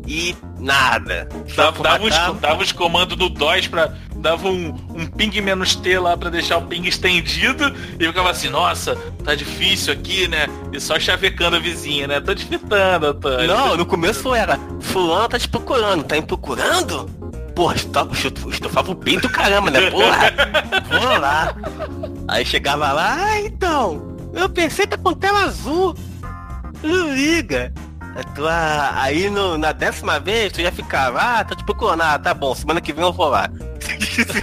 e nada. Dava, dava, formatava. dava uns comandos no DOS pra. Dava um, um ping menos T lá pra deixar o ping estendido e ficava assim, nossa, tá difícil aqui, né? E só chavecando a vizinha, né? Tô desfitando, Antônio. Não, no começo era, fulano tá te procurando, tá me procurando? Porra, estofa, estofava o pinto caramba, né? Porra, [laughs] vamos lá. Aí chegava lá, ah, então, eu pensei tá com tela azul. Não liga. A tua- Aí no- na décima vez tu já ficava, ah, tô te procurando, ah, tá bom, semana que vem eu vou lá.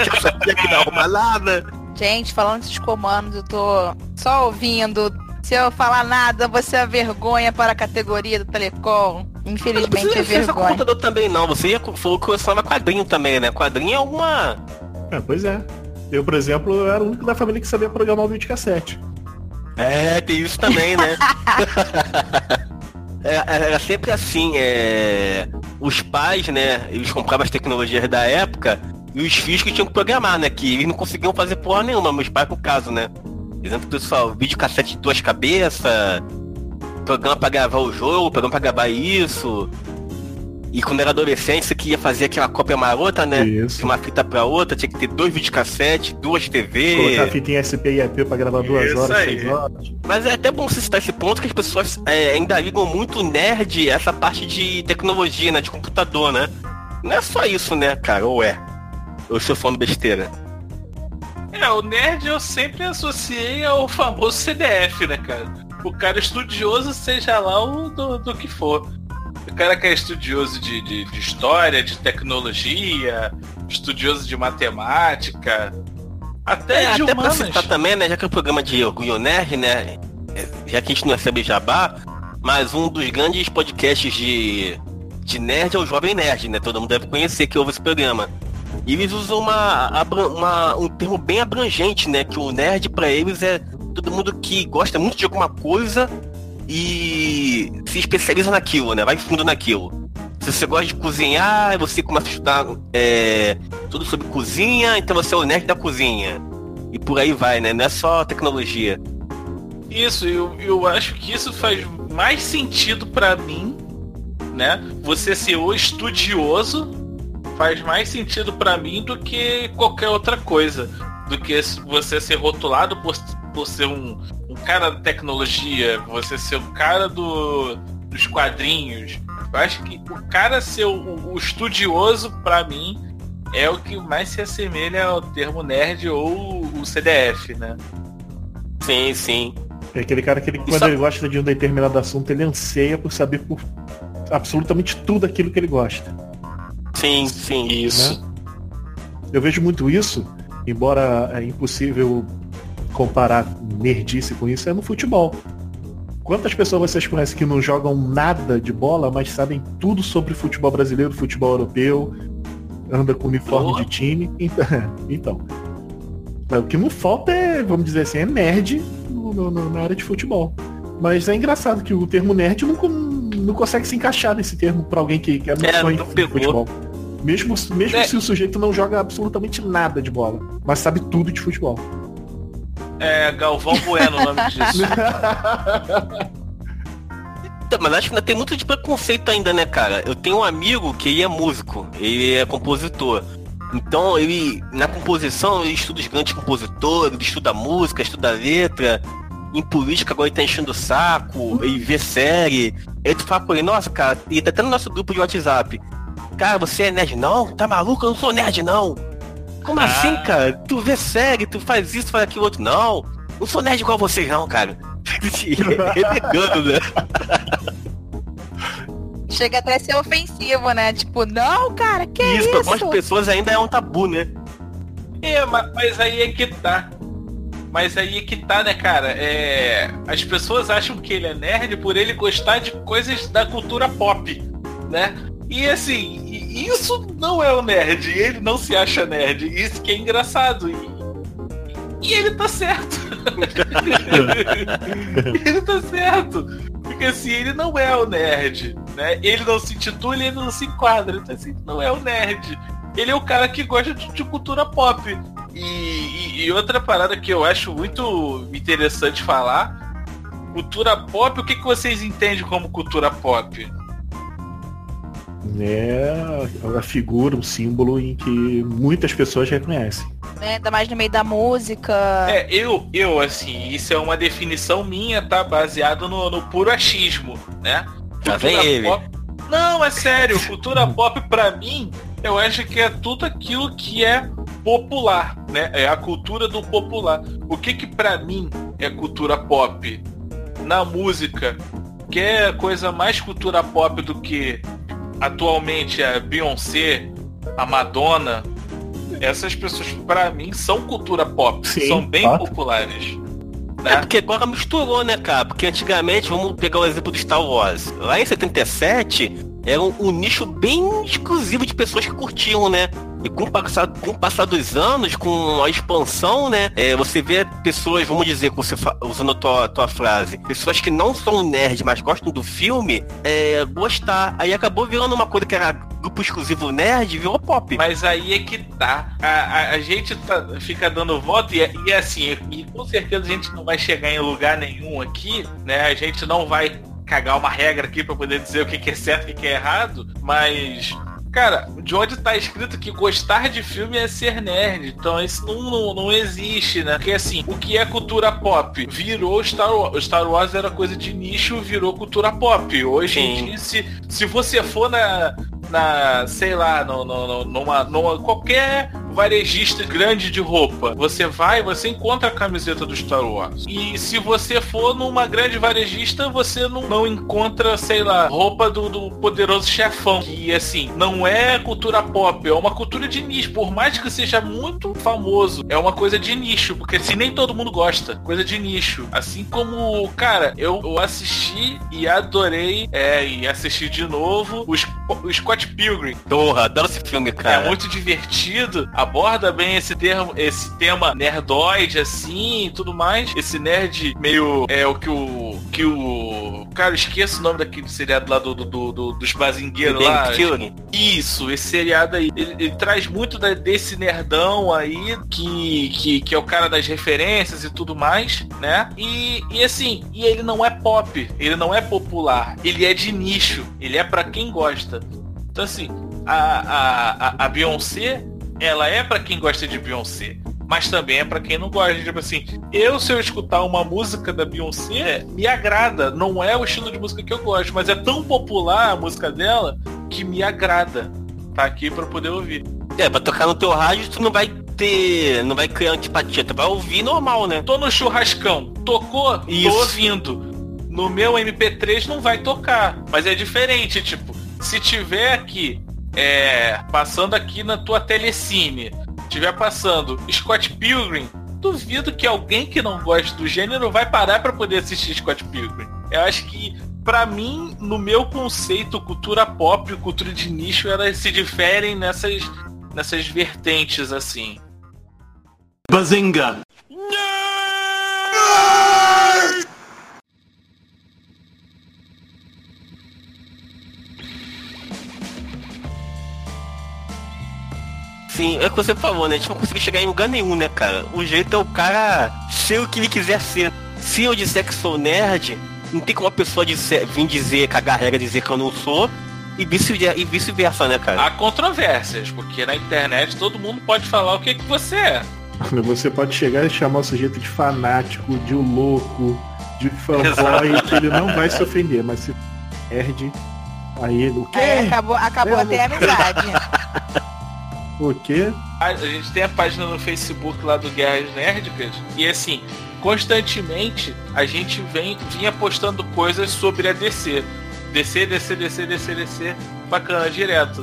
já sabia que não arruma nada. Gente, falando desses comandos, eu tô só ouvindo. Se eu falar nada, você é vergonha para a categoria do Telecom. Infelizmente é Você fez vergonha. computador também não, você ia, falou que colecionava quadrinho também, né? Quadrinho é uma... É, pois é. Eu, por exemplo, eu era o único da família que sabia programar o videocassete. É, tem isso também, né? [laughs] É, Era sempre assim, é... os pais, né, eles compravam as tecnologias da época e os filhos que tinham que programar, né, que eles não conseguiam fazer porra nenhuma, meus pais no caso, né. Exemplo, pessoal, videocassete de duas cabeças, programa pra gravar o jogo, programa pra gravar isso. E quando era adolescente, você queria fazer aquela cópia marota, né? De uma fita pra outra, tinha que ter dois videocassetes, duas TV. Colocar a fita em SP e IP pra gravar duas Isso horas, aí. seis horas. Mas é até bom você citar esse ponto que as pessoas é, ainda ligam muito nerd essa parte de tecnologia, né? De computador, né? Não é só isso, né, cara? Ou é? Ou eu estou falando besteira? É, o nerd eu sempre associei ao famoso CDF, né, cara? O cara estudioso, seja lá o do, do que for. O cara que é estudioso de, de, de história, de tecnologia, estudioso de matemática, até É, de até pra humanas. citar também, né? Já que é o programa de Orgulho Nerd, né? é, Já que a gente não recebe jabá, mas um dos grandes podcasts de, de nerd é o Jovem Nerd, né? Todo mundo deve conhecer que ouve esse programa. E eles usam uma, uma- um termo bem abrangente, né? Que o nerd pra eles é todo mundo que gosta muito de alguma coisa e se especializa naquilo, né? Vai fundo naquilo. Se você gosta de cozinhar, você começa a estudar é, tudo sobre cozinha, então você é o nerd da cozinha. E por aí vai, né? Não é só tecnologia. Isso, eu, eu acho que isso faz mais sentido pra mim, né? Você ser o estudioso faz mais sentido pra mim do que qualquer outra coisa. Do que você ser rotulado por, por ser um cara da tecnologia, você ser o cara do, dos quadrinhos. Eu acho que o cara ser o, o estudioso, pra mim, é o que mais se assemelha ao termo nerd ou o CDF, né? Sim, sim. É aquele cara que ele, quando só- ele gosta de um determinado assunto, ele anseia por saber por absolutamente tudo aquilo que ele gosta. Sim, sim. Isso. Eu vejo muito isso, embora é impossível comparar nerdice com isso, é no futebol. Quantas pessoas vocês conhecem que não jogam nada de bola, mas sabem tudo sobre futebol brasileiro, futebol europeu, anda com uniforme Boa. de time? [laughs] Então, é, o que não falta é, vamos dizer assim, é nerd no- no- na área de futebol. Mas é engraçado que o termo nerd não, não consegue se encaixar nesse termo pra alguém que, que é É, de futebol. Mesmo, mesmo É. se o sujeito não joga absolutamente nada de bola, mas sabe tudo de futebol. É Galvão Bueno o nome disso. [laughs] Tá, Mas acho que ainda tem muito de preconceito ainda, né, cara? Eu tenho um amigo que ele é músico, ele é compositor. Então ele, na composição, ele estuda os grandes compositores, ele estuda música, estuda letra. Em política agora ele tá enchendo o saco, ele vê série. Aí tu fala com ele, nossa, cara, ele tá até no nosso grupo de WhatsApp. Cara, você é nerd? Não, tá maluco? Eu não sou nerd, não. Como Ah. assim, cara? Tu vê série, tu faz isso, faz aquilo outro. Não, não sou nerd igual vocês, não, cara. Renegando, né? Chega até a ser ofensivo, né? Tipo, não, cara, que Isso, isso? pra algumas pessoas ainda é um tabu, né? É, ma- mas, aí é que tá. Mas aí é que tá, né, cara? É, as pessoas acham que ele é nerd por ele gostar de coisas da cultura pop, né? E assim, isso não é o nerd. Ele não se acha nerd. Isso que é engraçado. E, e ele tá certo. [laughs] ele tá certo. Porque assim, ele não é o nerd, né? Ele não se intitula e ele não se enquadra. Então assim, não é o nerd. Ele é o cara que gosta de, de cultura pop. E, e- e outra parada que eu acho muito interessante falar, cultura pop, o que, que vocês entendem como cultura pop? É a figura, um símbolo em que muitas pessoas reconhecem. Né? Ainda mais no meio da música. É, eu, eu, assim, isso é uma definição minha, tá? Baseado no, no puro achismo, né? Já vem Cultura ele. pop- Não, é sério, cultura pop pra mim, eu acho que é tudo aquilo que é popular, né? É a cultura do popular. O que que pra mim é cultura pop? Na música, que é coisa mais cultura pop do que atualmente a Beyoncé, a Madonna, essas pessoas pra mim são cultura pop, Sim, são bem fato. populares. É porque agora misturou, né, cara? Porque antigamente, vamos pegar o exemplo do Star Wars. Lá em 77, era um, nicho bem exclusivo de pessoas que curtiam, né? E com o passar, com o passar dos anos, com a expansão, né? é, você vê pessoas, vamos dizer, você usando a tua, tua frase, pessoas que não são nerd, mas gostam do filme, é, gostar. Aí acabou virando uma coisa que era grupo exclusivo nerd, virou pop. Mas aí é que tá. A, a- a gente tá- fica dando voto e, é- e é assim, e com certeza a gente não vai chegar em lugar nenhum aqui, né? A gente não vai cagar uma regra aqui pra poder dizer o que, que é certo e o que, que é errado, mas. Cara, de onde tá escrito que gostar de filme é ser nerd. Então isso não, não, não existe, né? Porque assim, o que é cultura pop? Virou Star Wars. Star Wars era coisa de nicho, virou cultura pop. Hoje em dia, se, se você for na, na sei lá, no, no- no- numa, numa qualquer varejista grande de roupa, você vai, você encontra a camiseta do Star Wars. E se você for numa grande varejista, você não, não encontra, sei lá, roupa do, do poderoso chefão. Que assim, não é cultura pop, é uma cultura de nicho. Por mais que seja muito famoso, é uma coisa de nicho, porque assim, nem todo mundo gosta. Coisa de nicho. Assim como, cara, eu, eu assisti e adorei, é, e assisti de novo o, Sc- o Scott Pilgrim. Porra, adoro esse filme, cara. É muito divertido. aborda bem esse termo, esse tema nerdoide assim e tudo mais. Esse nerd meio é o que o que o cara eu esqueço o nome daquele seriado lá do, do, do- do- dos bazingueiros lá. Isso, esse seriado aí. Ele, ele traz muito da- desse nerdão aí que, que que é o cara das referências e tudo mais, né? E, e assim, e ele não é pop, ele não é popular, ele é de nicho, ele é pra quem gosta. Então assim, a, a, a, Beyoncé, ela é pra quem gosta de Beyoncé. Mas também é pra quem não gosta. Tipo assim, eu se eu escutar uma música da Beyoncé, me agrada. Não é o estilo de música que eu gosto, mas é tão popular a música dela que me agrada. Tá aqui pra poder ouvir. É, pra tocar no teu rádio, tu não vai ter. não vai criar antipatia, tu vai ouvir normal, né? Tô no churrascão, tocou, Isso. tô ouvindo. No meu MP3 não vai tocar, mas é diferente, tipo, se tiver aqui, é, passando aqui na tua telecine, tiver passando Scott Pilgrim, duvido que alguém que não gosta do gênero vai parar pra poder assistir Scott Pilgrim. Eu acho que Pra mim, no meu conceito, cultura pop e cultura de nicho, elas se diferem nessas, nessas vertentes, assim. Bazinga! Sim, é o que você falou, né? A gente não consegue chegar em lugar nenhum, né, cara? O jeito é o cara ser o que ele quiser ser. Se eu disser que sou nerd, não tem como uma pessoa dizer, vir dizer, cagar a regra, dizer que eu não sou, e vice-versa, e vice-versa, né, cara? Há controvérsias, porque na internet todo mundo pode falar o que, que você é. [laughs] Você pode chegar e chamar o sujeito de fanático, de louco, de fanboy, que ele não vai se ofender, mas se nerd, aí ele, o quê? Aí acabou, acabou É, até a amizade. [laughs] O quê? A gente tem a página no Facebook lá do Guerras Nérdicas e assim, constantemente a gente vem vinha postando coisas sobre a DC. DC, DC, DC, DC, DC, bacana, direto.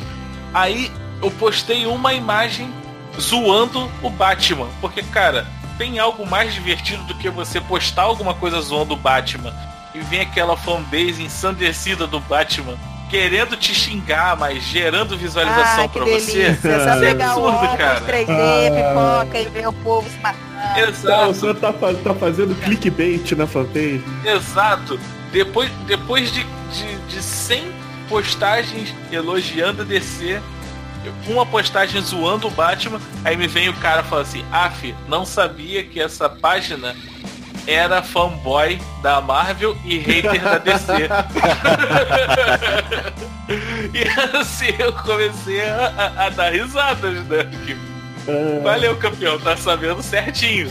Aí eu postei uma imagem zoando o Batman, porque cara, tem algo mais divertido do que você postar alguma coisa zoando o Batman e vem aquela fanbase ensandecida do Batman querendo te xingar, mas gerando visualização Ah, pra delícia. [laughs] você. É só Isso é o absurdo, cara. 3D, Ah. pipoca e ver o povo se matando. Não, o senhor tá, tá fazendo clickbait na fanpage. Exato. Depois, depois de, de, de 100 postagens elogiando a DC, uma postagem zoando o Batman, aí me vem o cara e fala assim, Af, não sabia que essa página era fanboy da Marvel e hater da DC. [laughs] e assim eu comecei a, a- a dar risadas, né? Que- Valeu, campeão, tá sabendo certinho.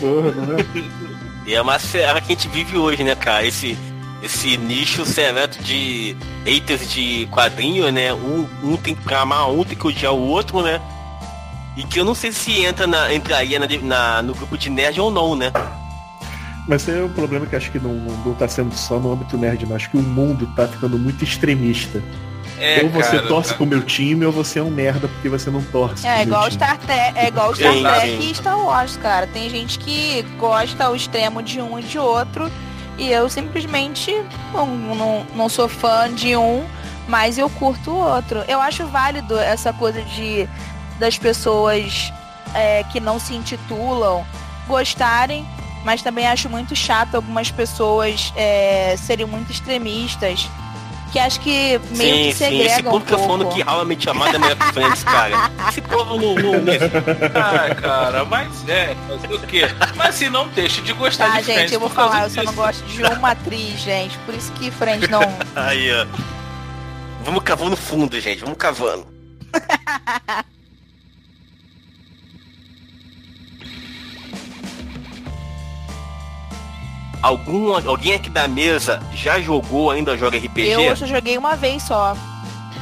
E é uma serra que a gente vive hoje, né, cara? Esse, esse nicho seleto de haters de quadrinho, né? Um, um tem que amar um, tem que odiar o outro, né? E que eu não sei se entra na, entraria na, na- no grupo de nerd ou não, né? Mas esse é o problema que acho que não, não tá sendo só no âmbito nerd, não. Acho que o mundo tá ficando muito extremista. É, ou você cara, torce tá. pro meu time, ou você é um merda porque você não torce. É pro meu igual time. Star Trek, é igual Star Trek e Star Wars, cara. Tem gente que gosta ao extremo de um e de outro. E eu simplesmente não, não, não sou fã de um, mas eu curto o outro. Eu acho válido essa coisa de das pessoas é, que não se intitulam gostarem, mas também acho muito chato algumas pessoas é, serem muito extremistas. Que acho que meio sim, que sim. Esse segregam povo um que eu falando pouco. que realmente amada é melhor que Friends, cara. Esse povo não. Ah, [laughs] cara, mas é, fazer o quê? Mas se não deixe de gostar Tá, de Friends gente, eu vou falar, eu só não gosto de uma atriz, gente. Por isso que Friends não. [laughs] Aí, ó. Vamos cavando no fundo, gente. Vamos cavando. [laughs] Algum, alguém aqui da mesa já jogou ainda joga RPG? Eu só joguei uma vez só.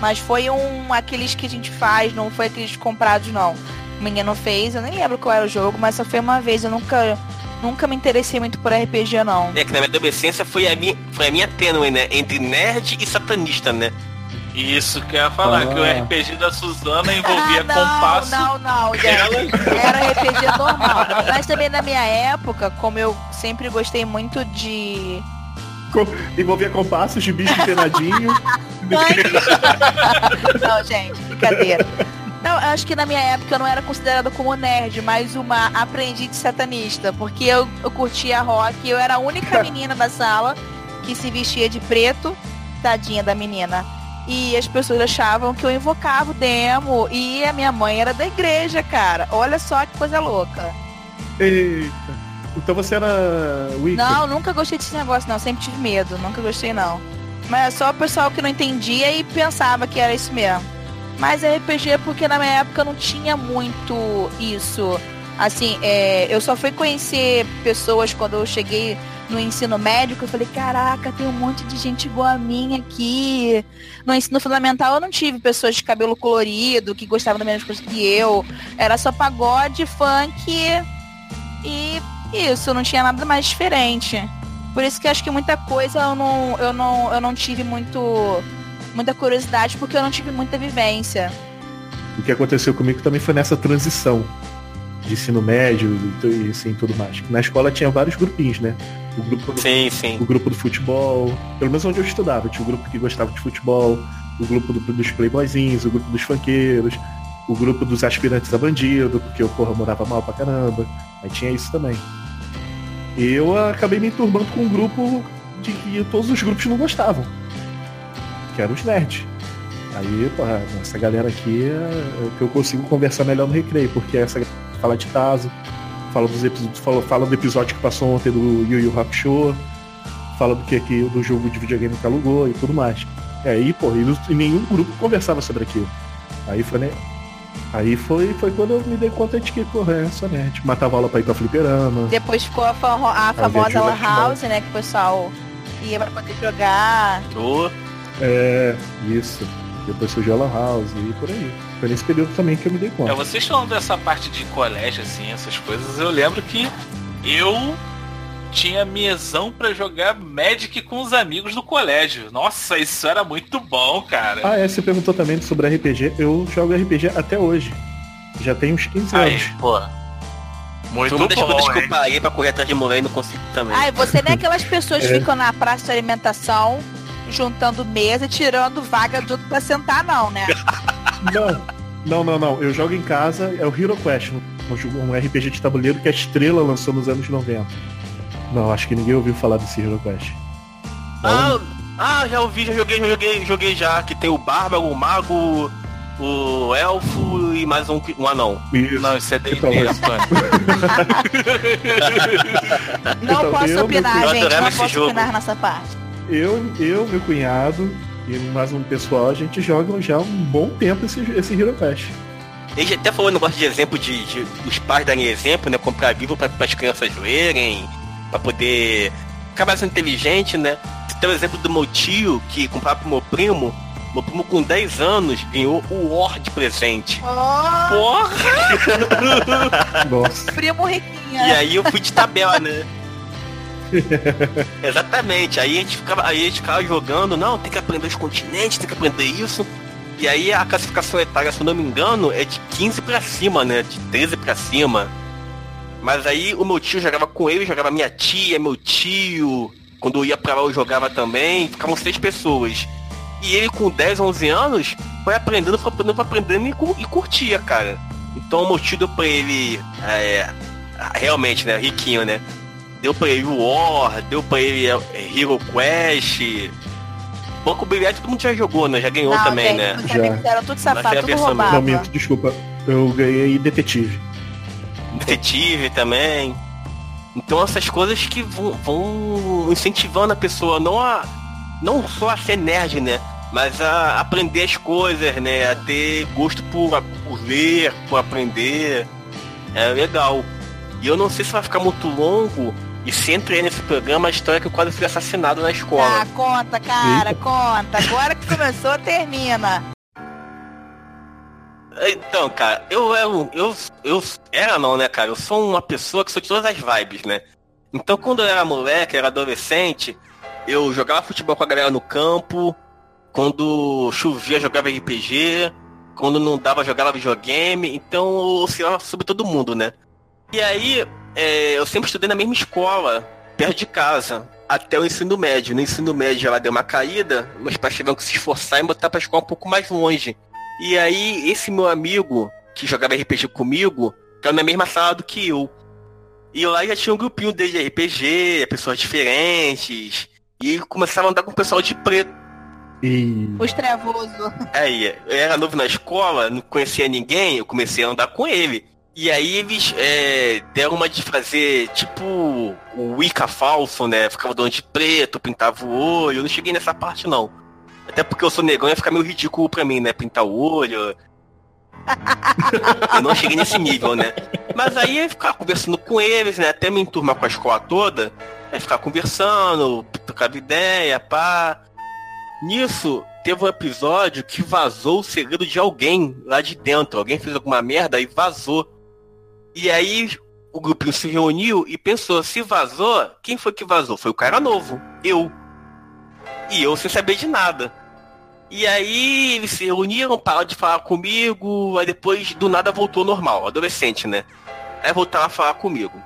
Mas foi um aqueles que a gente faz, não foi aqueles comprados não. O menino fez, eu nem lembro qual era o jogo, mas só foi uma vez. Eu nunca, nunca me interessei muito por RPG não. É que na minha adolescência foi a minha, foi a minha tênue, né? Entre nerd e satanista, né? Isso que eu ia falar, Ah. que o RPG da Suzana envolvia Ah, não, compasso. Não, não, gente. Era RPG normal. Mas também na minha época, como eu sempre gostei muito de. Co- Envolvia compassos de bicho penadinho. não, gente, brincadeira. Não, eu acho que na minha época eu não era considerada como nerd, mas uma aprendiz de satanista. Porque eu, eu curtia rock e eu era a única menina da sala que se vestia de preto. Tadinha da menina. E as pessoas achavam que eu invocava o demo. E a minha mãe era da igreja, cara. Olha só que coisa louca. Eita. Então você era Wicca? Não, nunca gostei desse negócio, não. Sempre tive medo. Nunca gostei, não. Mas é só o pessoal que não entendia e pensava que era isso mesmo. Mas RPG é porque na minha época não tinha muito isso. Assim, é, eu só fui conhecer pessoas quando eu cheguei no ensino médico. Eu falei, caraca, tem um monte de gente igual a mim aqui. No ensino fundamental eu não tive pessoas de cabelo colorido que gostavam da mesma coisa que eu. Era só pagode, funk e isso, não tinha nada mais diferente. Por isso que acho que muita coisa eu não, eu não, eu não tive muito muita curiosidade porque eu não tive muita vivência. O que aconteceu comigo também foi nessa transição de ensino médio e assim tudo mais. Na escola tinha vários grupinhos, né? O grupo do, sim, sim. o grupo do futebol, pelo menos onde eu estudava, tinha o grupo que gostava de futebol, o grupo do, dos playboyzinhos, o grupo dos funkeiros, o grupo dos aspirantes a bandido, porque eu porra morava mal pra caramba. Aí tinha isso também. E eu acabei me turbando com um grupo de que todos os grupos não gostavam. Que eram os nerds. Aí, porra, essa galera aqui é que eu consigo conversar melhor no recreio, porque essa fala de Tazo, fala dos episódios, fala, fala do episódio que passou ontem do Yu Yu Hakusho, fala do que aqui do jogo de videogame que alugou e tudo mais. E aí, pô, e nenhum grupo conversava sobre aquilo. Aí foi, né? Aí foi, foi quando eu me dei conta de que, porra, é só nerd. Matava aula pra ir pra fliperama. Depois ficou a, fa a famosa Lan House, né? Que o pessoal ia pra poder jogar. Oh. É, isso. Depois surgiu a Lan House e por aí. Foi nesse período também que eu me dei conta. É, vocês falando dessa parte de colégio, assim, essas coisas, eu lembro que eu tinha mesão para jogar Magic com os amigos do colégio. Nossa, isso era muito bom, cara. Ah, é, você perguntou também sobre RPG. Eu jogo RPG até hoje. Já tem uns 15 Aí, anos. pô. Muito Foi uma bom, coisas que eu hein? parei pra correr atrás de mulher e não consigo também. Ai, você nem aquelas pessoas que É. ficam na praça de alimentação juntando mesa e tirando vaga de outro pra sentar, não, né? Não, não, não, não. Eu jogo em casa, é o Hero Quest, um, um RPG de tabuleiro que a Estrela lançou nos anos 90. Não, acho que ninguém ouviu falar desse Hero Quest. Ah, ah, já ouvi, já joguei, já joguei, joguei já. Que tem o Bárbaro, o Mago, o Elfo e mais um, um anão. Isso. Não, isso é D&D, Então, mas-. [laughs] Não Então, posso opinar, gente. Não posso jogo. opinar nessa parte. Eu, eu, meu cunhado e mais um pessoal, a gente joga já um bom tempo esse, esse Hero Quest. Ele já até falou um negócio de exemplo de, de os pais darem exemplo, né? Comprar livro para as crianças lerem, para poder ficar mais inteligente, né? Você tem o exemplo do meu tio que comprava pro meu primo. Meu primo com 10 anos ganhou o War de presente. Oh, [laughs] Nossa. primo riquinha. E aí eu fui de tabela, né? [laughs] Exatamente. Aí a gente ficava, aí a gente ficava jogando, não, tem que aprender os continentes, tem que aprender isso. E aí a classificação etária, se eu não me engano, é de 15 pra cima, né? De 13 pra cima. Mas aí o meu tio jogava com ele, jogava minha tia, meu tio. Quando eu ia pra lá eu jogava também, ficavam seis pessoas. E ele com 10, 11 anos, foi aprendendo, foi aprendendo, foi aprendendo e, e curtia, cara. Então o meu tio deu pra ele, é, realmente, né, riquinho, né? Deu pra ele o War, deu pra ele é, Hero Quest. Banco Bilhete todo mundo já jogou, né? Já ganhou Não, também, gente, né? Já. amigos eram tudo safados, tudo Não, roubava. minto, desculpa. Eu ganhei detetive. Detetive também. Então essas coisas que vão, vão incentivando a pessoa não a. Não só a ser nerd, né? Mas a aprender as coisas, né? A ter gosto por, por ler, por aprender. É legal. E eu não sei se vai ficar muito longo. E se entrei nesse programa a história que eu quase fui assassinado na escola. Ah, conta, cara, conta. Agora que começou, termina. Então, cara, eu era um- eu, eu era não, né, cara? Eu sou uma pessoa que sou de todas as vibes, né? Então, quando eu era moleque, era adolescente, eu jogava futebol com a galera no campo. Quando chovia, jogava RPG. Quando não dava, jogava videogame. Então, eu oscilava sobre todo mundo, né? E aí, é, eu sempre estudei na mesma escola, perto de casa, até o ensino médio. No ensino médio ela deu uma caída, meus pais tiveram que se esforçar e botar pra escola um pouco mais longe. E aí, esse meu amigo, que jogava RPG comigo, caiu na mesma sala do que eu. E lá já tinha um grupinho dele de RPG, pessoas diferentes. E começava a andar com o pessoal de preto. E... Os trevoso. Aí, eu era novo na escola, não conhecia ninguém, eu comecei a andar com ele. E aí eles é, deram uma de fazer, tipo, o Wicca falso, né? Ficava dono de preto, pintava o olho. Eu não cheguei nessa parte, não. Até porque eu sou negão ia ficar meio ridículo pra mim, né? Pintar o olho. [laughs] eu não cheguei nesse nível, né? Mas aí eu ficar conversando com eles, né? Até me enturmar com a escola toda. Aí ficar conversando, trocava ideia, pá. Nisso, teve um episódio que vazou o segredo de alguém lá de dentro. Alguém fez alguma merda e vazou. E aí o grupinho se reuniu e pensou, se vazou, quem foi que vazou? Foi o cara novo, eu. E eu sem saber de nada. E aí eles se reuniram, pararam de falar comigo, aí depois do nada voltou normal, adolescente, né? Aí voltaram a falar comigo.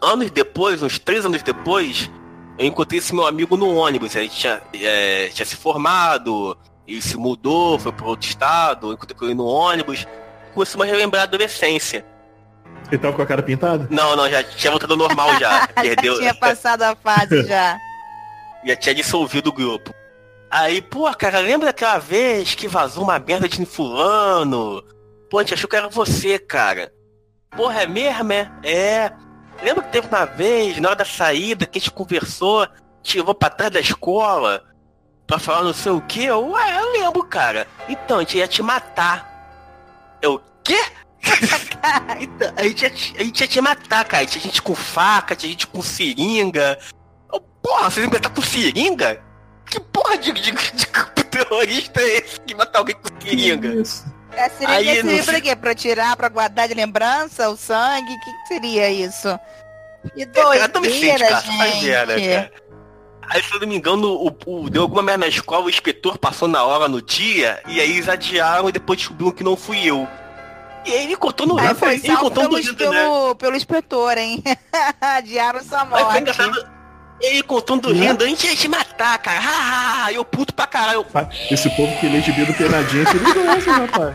Anos depois, uns três anos depois, eu encontrei esse meu amigo no ônibus. Ele tinha, é, tinha se formado, ele se mudou, foi para outro estado, eu encontrei ele no ônibus. Começamos a relembrar a adolescência. Ele tava com a cara pintada? Não, não, já tinha voltado ao normal já. Perdeu. [laughs] já tinha passado a fase já. [laughs] já tinha dissolvido o grupo. Aí, pô, cara, lembra daquela vez que vazou uma merda de fulano? Pô, a gente achou que era você, cara. Porra, é mesmo, é? É. Lembra que teve uma vez, na hora da saída, que a gente conversou, te levou pra trás da escola pra falar não sei o que? Ué, eu lembro, cara. Então, a gente ia te matar. Eu, quê? Então, a, gente ia, a gente ia te matar, cara. Tinha gente com faca, tinha gente com seringa. Oh, porra, vocês iam com seringa? Que porra de, de, de terrorista é esse que mata alguém com seringa? É, seria Aí, seria pra quê? Pra tirar, pra guardar de lembrança o sangue? O que, que seria isso? Que doideira, é, cara, gente. cara. Aí, se eu não me engano, o, o, deu alguma merda na escola, o inspetor passou na hora no dia, e aí eles adiaram e depois descobriram que não fui eu. E aí ele contou no Aí foi ele contou pelo, pelo, né? pelo inspetor, hein? [laughs] adiaram sua morte. Ele contando rindo, a gente ia te matar, cara. Ah, eu puto pra caralho. Esse povo que lê gibi do Penadinha, ele conhece, rapaz.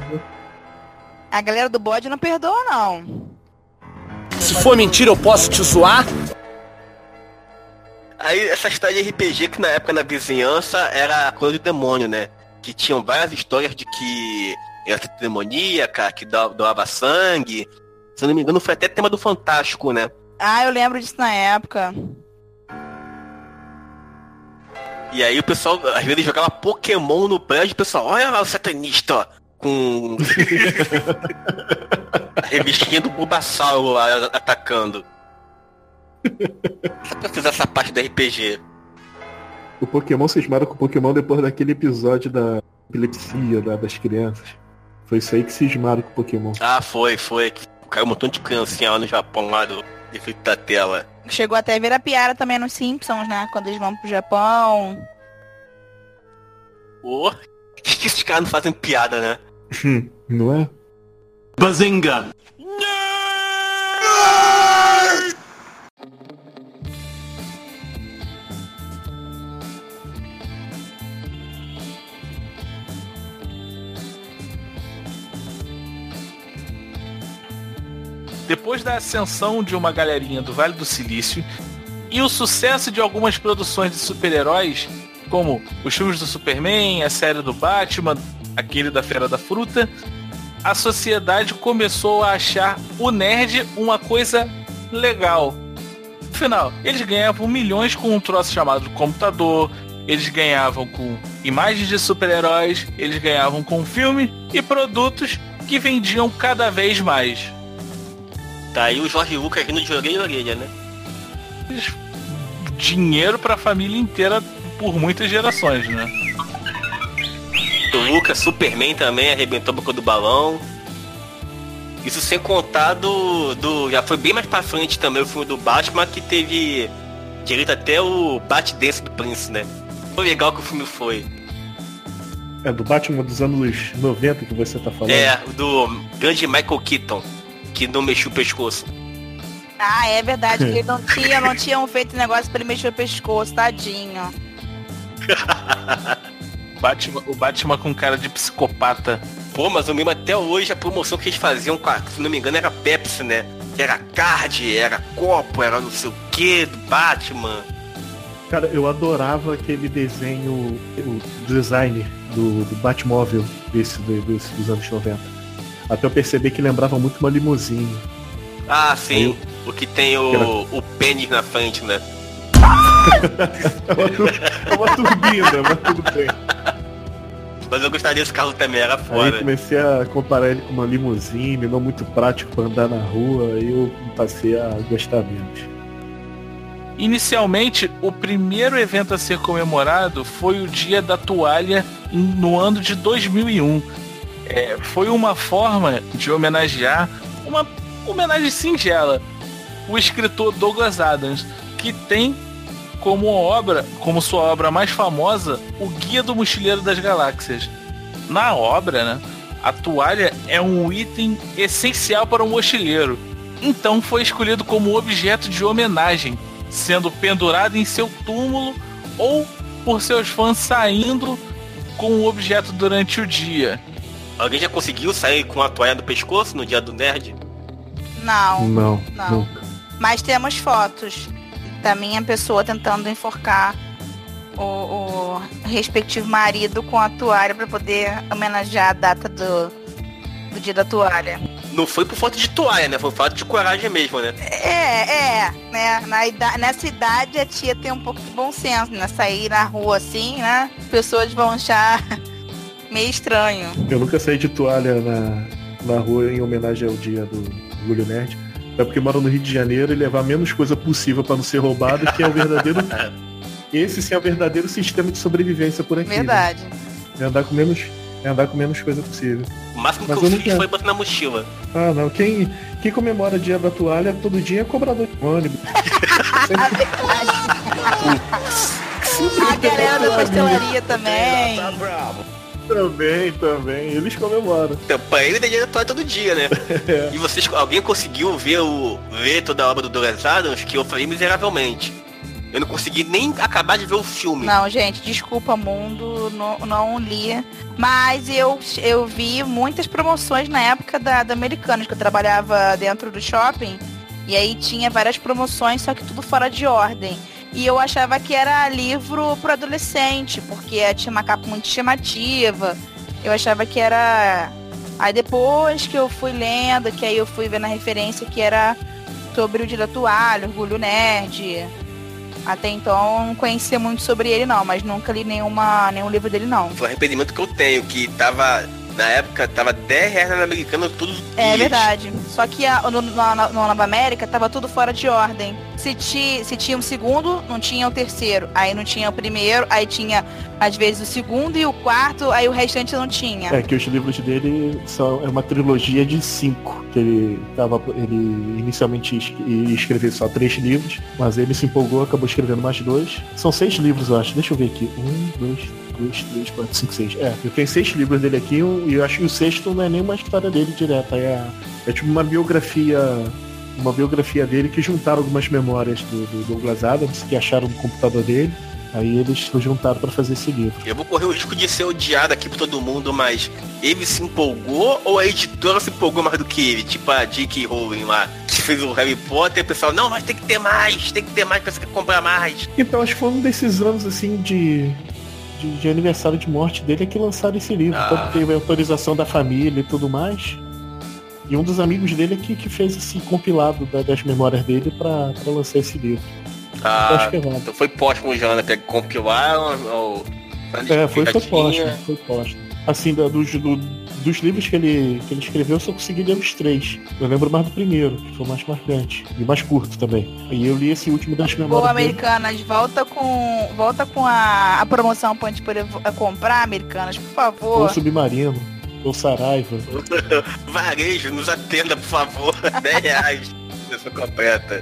A galera do bode não perdoa, não. Se for mentira, eu posso te zoar? Aí, essa história de RPG que na época na vizinhança era coisa de demônio, né? Que tinham várias histórias de que era demoníaca, que doava sangue. Se eu não me engano, foi até tema do Fantástico, né? Ah, eu lembro disso na época. E aí o pessoal, às vezes, jogava Pokémon no prédio, o pessoal, olha lá o satanista, ó, com [laughs] a revistinha do Bulbasauro lá atacando. [laughs] Só pra fazer essa parte do RPG. O Pokémon cismaram com o Pokémon depois daquele episódio da epilepsia da, das crianças. Foi isso aí que cismaram com o Pokémon. Ah, foi, foi. Caiu um montão de criancinha lá no Japão, lá do efeito da tela. Chegou até a ver a piada também nos Simpsons, né? Quando eles vão pro Japão. Pô, [laughs] oh, que esses caras não fazem piada, né? não é? Bazinga! Depois da ascensão de uma galerinha do Vale do Silício e o sucesso de algumas produções de super-heróis, como os filmes do Superman, a série do Batman, aquele da Fera da Fruta, a sociedade começou a achar o nerd uma coisa legal. Afinal, eles ganhavam milhões com um troço chamado computador, eles ganhavam com imagens de super-heróis, eles ganhavam com filme e produtos que vendiam cada vez mais. Tá aí o Jorge Lucas rindo de orelha e orelha, né? Dinheiro pra família inteira por muitas gerações, né? O Lucas, Superman também arrebentou a boca do balão. Isso sem contar do, do. Já foi bem mais pra frente também o filme do Batman que teve direito até o Bat Dance do Prince, né? Foi legal que o filme foi. É do Batman dos anos 90 que você tá falando. É, do grande Michael Keaton que não mexeu o pescoço. Ah, é verdade, que [laughs] não tinha, não tinham feito negócio pra ele mexer o pescoço, tadinho. [laughs] Batman, o Batman com cara de psicopata. Pô, mas eu lembro até hoje a promoção que eles faziam, com a, se não me engano, era Pepsi, né? Era card, era copo, era não sei o que do Batman. Cara, eu adorava aquele desenho, o design do, do Batmóvel desse, desse dos anos 90. Até eu percebi que lembrava muito uma limusine. Ah, sim. O que tem o, o pênis na frente, né? É [laughs] uma, tur- é uma turbina, mas tudo bem. Mas eu gostaria desse carro também, era Aí foda. comecei a comparar ele com uma limusine, não muito prático pra andar na rua, aí eu passei a gostar menos. Inicialmente, o primeiro evento a ser comemorado foi o Dia da Toalha no ano de 2001. É, foi uma forma de homenagear, uma homenagem singela, o escritor Douglas Adams, que tem como obra, como sua obra mais famosa, o Guia do Mochileiro das Galáxias. Na obra, né, a toalha é um item essencial para o mochileiro. Então foi escolhido como objeto de homenagem, sendo pendurado em seu túmulo ou por seus fãs saindo com o objeto durante o dia. Alguém já conseguiu sair com a toalha do pescoço no dia do nerd? Não. Não, Não. nunca. Mas temos fotos da minha pessoa tentando enforcar o, o respectivo marido com a toalha para poder homenagear a data do, do dia da toalha. Não foi por falta de toalha, né? Foi falta de coragem mesmo, né? É, é, né? Na ida- nessa idade a tia tem um pouco de bom senso, né? Sair na rua assim, né? As pessoas vão achar meio estranho. Eu nunca saí de toalha na, na rua em homenagem ao dia do Orgulho Nerd. É porque moro no Rio de Janeiro e levar menos coisa possível pra não ser roubado, que é o verdadeiro. [laughs] Esse sim é o verdadeiro sistema de sobrevivência por aqui. né? Verdade. É andar com menos. É andar com menos coisa possível. O máximo Mas que eu, eu fiz nunca- foi botar na mochila. Ah não, quem, quem comemora o dia da toalha todo dia é cobrador de ônibus. [laughs] A galera da pastelaria também. Também, também. Eles comemoram. Então, pra ele daria toalha todo dia, né? [laughs] E vocês, alguém conseguiu ver o ver toda a obra do Douglas Adams? Que eu falei miseravelmente. Eu não consegui nem acabar de ver o filme. Não, gente, desculpa, mundo, não, não li. Mas eu, eu vi muitas promoções na época da, da Americanas, que eu trabalhava dentro do shopping. E aí tinha várias promoções, só que tudo fora de ordem. E eu achava que era livro para adolescente, porque tinha uma capa muito chamativa. Eu achava que era. Aí depois que eu fui lendo, que aí eu fui vendo a referência que era sobre o dia da toalha, Orgulho Nerd. Até então não conhecia muito sobre ele não, mas nunca li nenhuma, nenhum livro dele não. Foi um arrependimento que eu tenho, que tava. Na época tava 10 reais na americana tudo. É verdade. Só que a, no, na, na- no Nova América tava tudo fora de ordem. Se, ti, se tinha um segundo, não tinha o terceiro. Aí não tinha o primeiro, aí tinha às vezes o segundo e o quarto, aí o restante não tinha. É que os livros dele são é uma trilogia de cinco. Que ele tava. Ele inicialmente ia escrever só três livros, mas ele se empolgou, acabou escrevendo mais dois. São seis livros, eu acho. Deixa eu ver aqui. Um, dois, dois, três, quatro, cinco, seis. É, eu tenho seis livros dele aqui e eu acho que o sexto não é nenhuma história dele direta. É, é tipo uma biografia. Uma biografia dele que juntaram algumas memórias do, do Douglas Adams que acharam no computador dele. Aí eles se juntaram para fazer esse livro. Eu vou correr o risco de ser odiado aqui por todo mundo, mas ele se empolgou ou a editora se empolgou mais do que ele? Tipo a J.K. Rowling lá, que fez o Harry Potter e o pessoal, não, mas tem que ter mais, tem que ter mais pra você comprar mais. Então, acho que foi um desses anos assim de, de, de aniversário de morte dele é que lançaram esse livro. Ah. Tanto teve a autorização da família e tudo mais. E um dos amigos dele é que, que fez esse compilado da- das memórias dele pra pra lançar esse livro. Ah, é então foi póstumo já, né? Que compilaram ou... É, foi, foi póstumo, foi póstumo. Assim, da- dos, do- dos livros que ele, que ele escreveu, eu só consegui ler os três. Eu lembro mais do primeiro, que foi o mais marcante. E mais curto também. E eu li esse último das Boa, memórias dele. Americanas, volta com, volta com a, a promoção pra gente poder vo- comprar, Americanas, por Ou favor. Submarino, ou Saraiva. [laughs] Varejo, nos atenda, por favor. [laughs] 10 reais. Versão completa.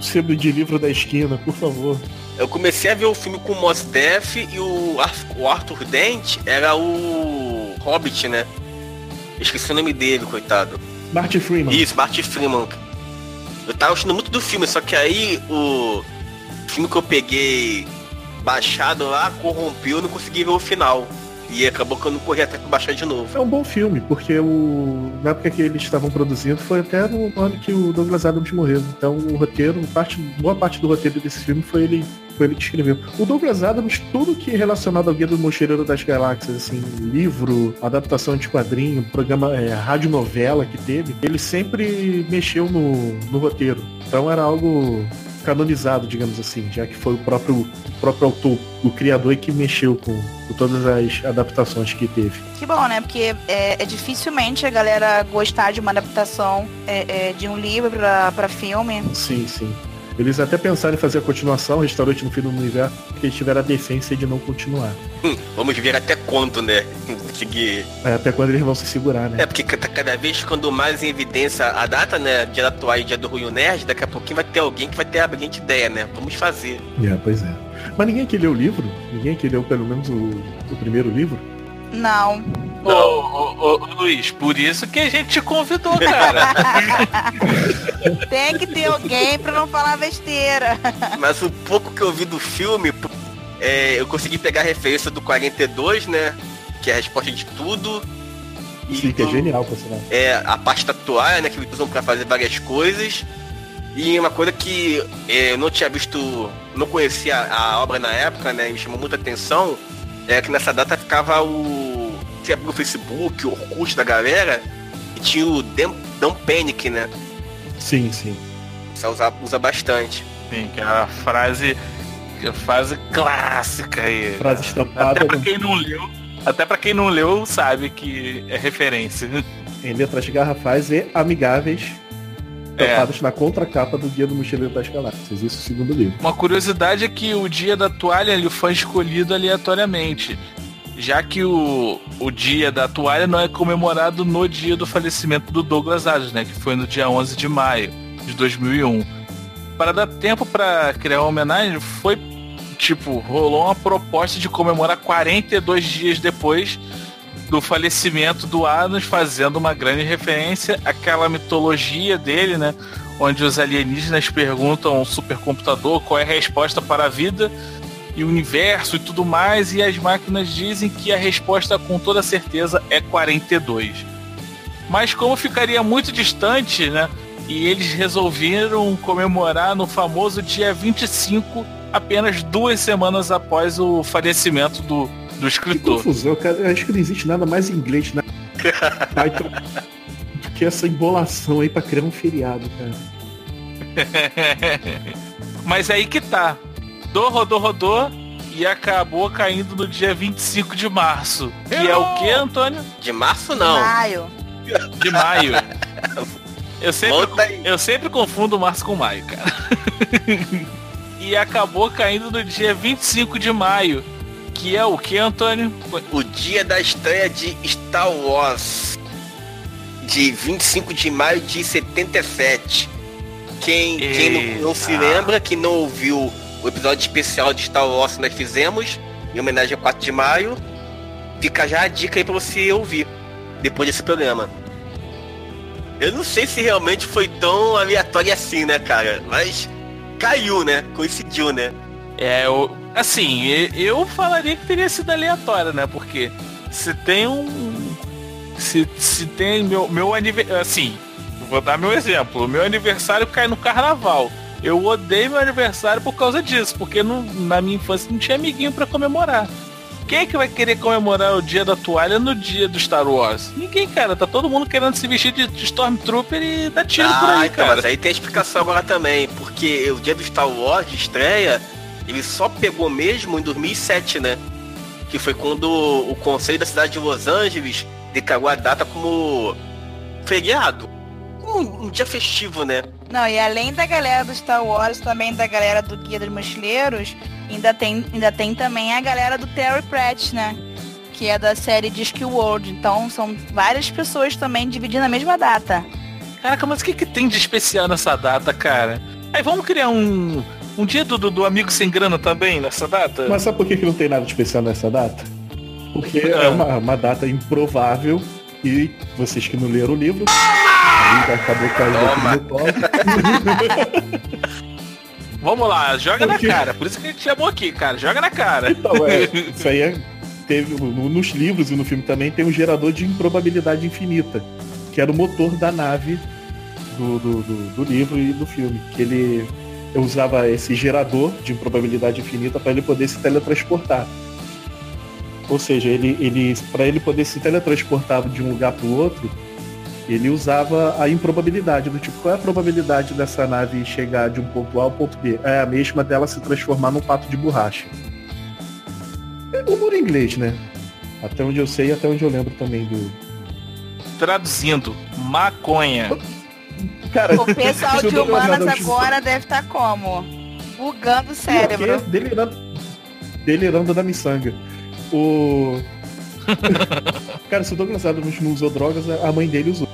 Sebo de livro da esquina, por favor. Eu comecei a ver o filme com o Mos Def e o, o Arthur Dent era o Hobbit, né? Eu esqueci o nome dele, coitado. Marty Freeman. Isso, Marty Freeman. Eu tava gostando muito do filme, só que aí o filme que eu peguei baixado lá, corrompeu e não consegui ver o final. E acabou que eu não corri até pra baixar de novo. É um bom filme, porque o... na época que eles estavam produzindo foi até no ano que o Douglas Adams morreu. Então o roteiro, parte, boa parte do roteiro desse filme foi ele, foi ele que escreveu. O Douglas Adams, tudo que é relacionado ao Guia do Mochileiro das Galáxias, assim, livro, adaptação de quadrinho, programa, é, radionovela que teve, ele sempre mexeu no, no roteiro. Então era algo canonizado, digamos assim, já que foi o próprio, o próprio autor, o criador que mexeu com, com todas as adaptações que teve. Que bom, né? Porque é, é dificilmente a galera gostar de uma adaptação é, é, de um livro pra filme. Sim, sim. Eles até pensaram em fazer a continuação, Restaurante no Fim do Universo, porque eles tiveram a decência de não continuar. Hum, vamos ver até quando, né? Conseguir. É, até quando eles vão se segurar, né? É, porque cada, cada vez quando mais em evidência a data, né? Dia da atual e dia do Rio Nerd, daqui a pouquinho vai ter alguém que vai ter a brilhante ideia, né? Vamos fazer. É, pois é. Mas ninguém aqui leu o livro? Ninguém aqui leu pelo menos o, o primeiro livro? Não. Ô, ô, ô, Luiz, por isso que a gente te convidou, cara. [laughs] Tem que ter alguém pra não falar besteira. Mas o pouco que eu vi do filme, é, eu consegui pegar a referência do 42, né? Que é a resposta de tudo. E Sim, que é do- genial, por sinal. é a parte da toalha, né? Que eles usam pra fazer várias coisas. E uma coisa que é, eu não tinha visto, não conhecia a obra na época, né? E me chamou muita atenção. É que nessa data ficava o. Você abriu o Facebook, o Orkut da galera. E tinha o Dan, Dan Panic, né? Sim, sim. Você usa, usa bastante. Sim, que é a frase, é a frase clássica aí. Frase estampada. Até pra né? quem não leu, até pra quem não leu sabe que é referência. Em letras garrafais e amigáveis, É. tampadas na contracapa do Guia do Mochileiro das Galáxias. Isso segundo livro. Uma curiosidade é que o dia da toalha ele foi escolhido aleatoriamente, já que o, o dia da toalha não é comemorado no dia do falecimento do Douglas Adams, né, que foi no dia 11 de maio de 2001. Para dar tempo para criar uma homenagem, foi tipo, rolou uma proposta de comemorar 42 dias depois do falecimento do Adams, fazendo uma grande referência àquela mitologia dele, né? Onde os alienígenas perguntam ao supercomputador qual é a resposta para a vida e o universo e tudo mais, e as máquinas dizem que a resposta com toda certeza é 42. Mas como ficaria muito distante, né? E eles resolveram comemorar no famoso dia 25, apenas duas semanas após o falecimento do, do Que escritor. confusão, cara. Eu acho que não existe nada mais inglês na Python do que essa embolação aí pra criar um feriado, cara. [laughs] Mas aí que tá. Rodou, rodou, rodou e acabou caindo no dia 25 de março. Que é o que, Antônio? De março não. Maio. De maio. [laughs] Eu sempre, eu sempre confundo março com maio, cara. [laughs] e acabou caindo no dia 25 de maio. Que é o que, Antônio? O dia da estreia de Star Wars. De 25 de maio de 77. Quem, quem não, não se lembra, que não ouviu o episódio especial de Star Wars que nós fizemos, em homenagem ao 4 de maio, fica já a dica aí pra você ouvir, depois desse programa. Eu não sei se realmente foi tão aleatório assim, né, cara? Mas caiu, né? Coincidiu, né? É, eu, assim, eu falaria que teria sido aleatório, né? Porque se tem um. Se, se tem meu, meu aniversário. Assim, vou dar meu exemplo. O meu aniversário cai no carnaval. Eu odeio meu aniversário por causa disso, porque não- na minha infância não tinha amiguinho pra comemorar. Quem é que vai querer comemorar o dia da toalha no dia do Star Wars? Ninguém, cara. Tá todo mundo querendo se vestir de, de Stormtrooper e dar tiro por Ah, aí, então, cara. mas aí tem a explicação agora também, porque o dia do Star Wars de estreia, ele só pegou mesmo em 2007, né? Que foi quando o Conselho da cidade de Los Angeles declarou a data como feriado. Como um, dia festivo, né? Não, e além da galera do Star Wars, também da galera do Guia dos Mochileiros, ainda tem, ainda tem também a galera do Terry Pratt, né? Que é da série Discworld. Então são várias pessoas também dividindo a mesma data. Caraca, mas o que, que tem de especial nessa data, cara? Aí vamos criar um, um dia do, do, do amigo sem grana também nessa data? Mas sabe por que, que não tem nada de especial nessa data? Porque é uma, uma data improvável e vocês que não leram o livro, acabou caindo aqui no colo. [laughs] Vamos lá, joga Porque- na cara. Por isso que a gente chamou aqui, cara. Joga na cara. Então, é, [laughs] isso aí é, teve no- nos livros e no filme também tem um gerador de improbabilidade infinita, que era o motor da nave do, do, do- do livro e do filme, que ele usava esse gerador de improbabilidade infinita para ele poder se teletransportar. Ou seja, ele, ele para ele poder se teletransportar de um lugar para o outro, ele usava a improbabilidade do tipo, qual é a probabilidade dessa nave chegar de um ponto A ao ponto B? É a mesma dela se transformar num pato de borracha. É humor em inglês, né? Até onde eu sei e até onde eu lembro também do. Traduzindo, maconha. Cara, O pessoal de humanas agora deve estar como? Bugando o cérebro. Porque Delirando, delirando da miçanga. O. [laughs] Cara, se o Douglas Adams não usou drogas, a mãe dele usou.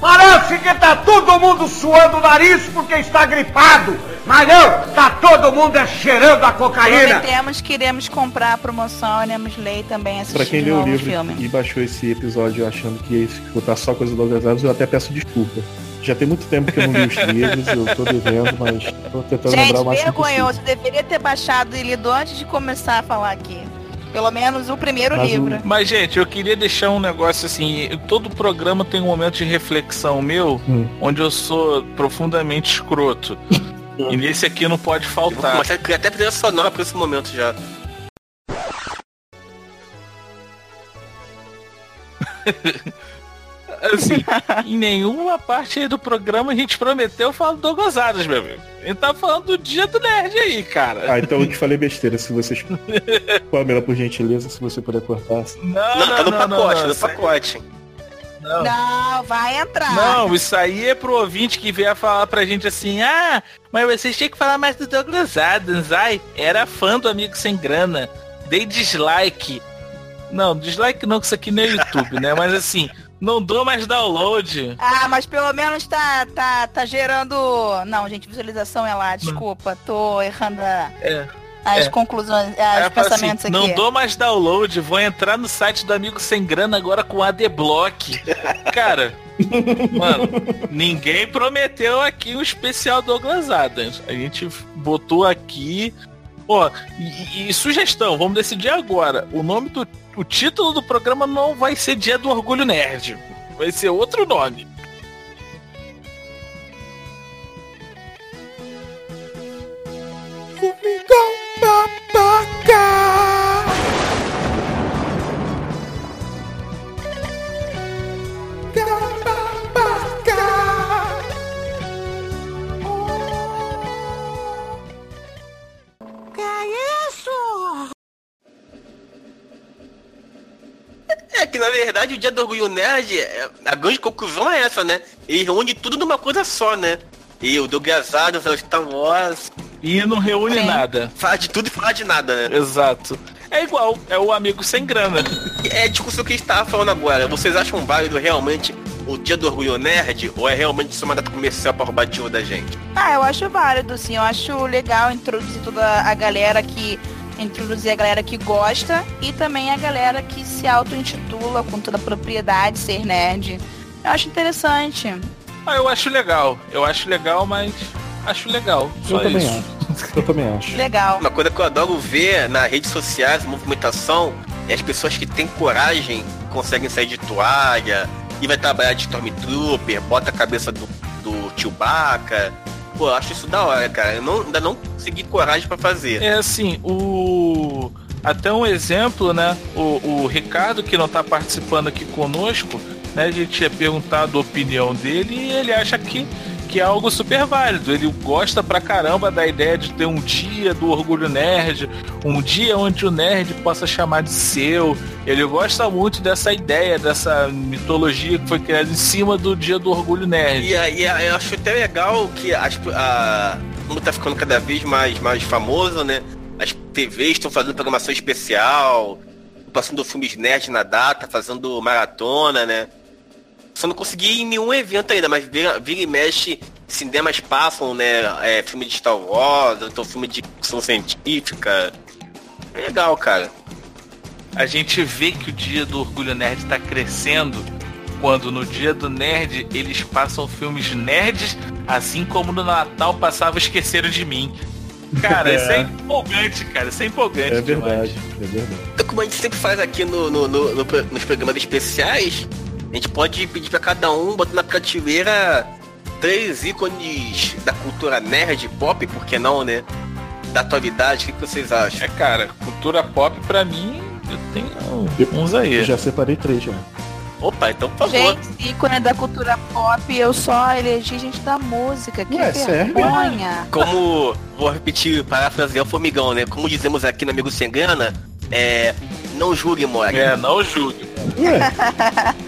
Parece que tá todo mundo suando o nariz porque está gripado. Mas não, tá todo mundo é cheirando a cocaína. Prometemos que iremos comprar a promoção, iremos ler também assistir Pra quem leu o livro filme. e baixou esse episódio achando que ia escutar só coisa do Douglas Adams, eu até peço desculpa. Já tem muito tempo que eu não li os [laughs] livros, eu tô devendo, mas tô tentando lembrar Gente, o máximo possível. vergonhoso. Deveria ter baixado e lido antes de começar a falar aqui. Pelo menos o primeiro Mas o- livro. Mas, gente, eu queria deixar um negócio assim. Todo programa tem um momento de reflexão meu, Hum. onde eu sou profundamente escroto. e nesse aqui não pode Eu faltar. começar a criar até trilha sonora pra esse momento já. [laughs] Assim, em nenhuma parte aí do programa a gente prometeu falar do Douglas Adams, meu amigo. A gente tá falando do dia do nerd aí, cara. Ah, então eu te falei besteira. Se vocês. [laughs] Pamela, por gentileza, se você puder cortar. Não, Não, tá no não, pacote, não, no isso aí- pacote. Não. Não, vai entrar. Não, isso aí é pro ouvinte que vier falar pra gente assim, ah, mas vocês tinham que falar mais do Douglas Adams, ai, era fã do Amigo Sem Grana, dei dislike. Não, dislike não, que isso aqui não é YouTube, né? Mas assim, não dou mais download. Ah, mas pelo menos tá, tá, tá gerando. Não, gente, visualização é lá, desculpa, tô errando a- É. as É. conclusões, os eu falo pensamentos assim, aqui. não dou mais download, vou entrar no site do Amigo Sem Grana agora com ADBlock. Cara, [laughs] mano, ninguém prometeu aqui um especial Douglas Adams. A gente botou aqui. Ó, e- e sugestão, vamos decidir agora. O nome do. O título do programa não vai ser Dia do Orgulho Nerd. Vai ser outro nome. Babaca. É que na verdade o dia do orgulho nerd, é- a grande conclusão é essa, né? Ele reúne tudo numa coisa só, né? E o Douglas Adams, é o Star Wars. E não reúne nada. Fala de tudo e fala de nada, né? Exato. É igual, é o amigo sem grana. [laughs] É a discussão que a gente tava falando agora. Vocês acham válido realmente o dia do orgulho nerd? Ou é realmente só uma data comercial pra roubar dinheiro da gente? Ah, eu acho válido, sim. Eu acho legal introduzir toda a galera que. Introduzir a galera que gosta e também a galera que se auto-intitula com toda a propriedade, ser nerd. Eu acho interessante. Ah, eu acho legal. Eu acho legal, mas acho legal. Só Eu também isso. acho. Eu também acho. Legal. Uma coisa que eu adoro ver nas redes sociais, movimentação, é as pessoas que têm coragem, conseguem sair de toalha, e vai trabalhar de Stormtrooper, bota a cabeça do, do Chewbacca. Pô, acho isso da hora, cara. Eu não, ainda não consegui coragem pra fazer. É assim, o. Até um exemplo, né? O, o Ricardo, que não tá participando aqui conosco, né? A gente tinha perguntado a opinião dele e ele acha que, que é algo super válido. Ele gosta pra caramba da ideia de ter um dia do orgulho nerd, um dia onde o nerd possa chamar de seu. Ele gosta muito dessa ideia, dessa mitologia que foi criada em cima do dia do orgulho nerd. E aí eu acho até legal que a, como tá ficando cada vez mais, mais famoso, né? As TVs estão fazendo programação especial, passando filmes nerd na data, fazendo maratona, né? Só não consegui ir em nenhum evento ainda, mas vira, vira e mexe, cinemas passam, né? É, filme de Star Wars, então filme de ficção científica. É legal, cara. a gente vê que o dia do Orgulho Nerd tá crescendo quando no dia do Nerd eles passam filmes nerds Assim como no Natal passava Esqueceram de Mim. Cara, [laughs] É. isso é empolgante, cara. Isso é empolgante. É demais. verdade, é verdade. Então, como a gente sempre faz aqui no, no- no- no nos programas especiais, a gente pode pedir pra cada um botar na prateleira três ícones da cultura nerd pop, por que não, né? Da atualidade, o que, que vocês acham? É, cara, cultura pop pra mim, eu tenho uns aí. Eu já separei três já. Opa, então por favor. Gente, ícone da cultura pop, eu só elegi gente da música. Que Ué, sério? vergonha. Como, vou repetir, parafrasear o formigão, né? Como dizemos aqui no Amigo Sem Grana, é... Não julgue, Mori. É, não julgue. [laughs]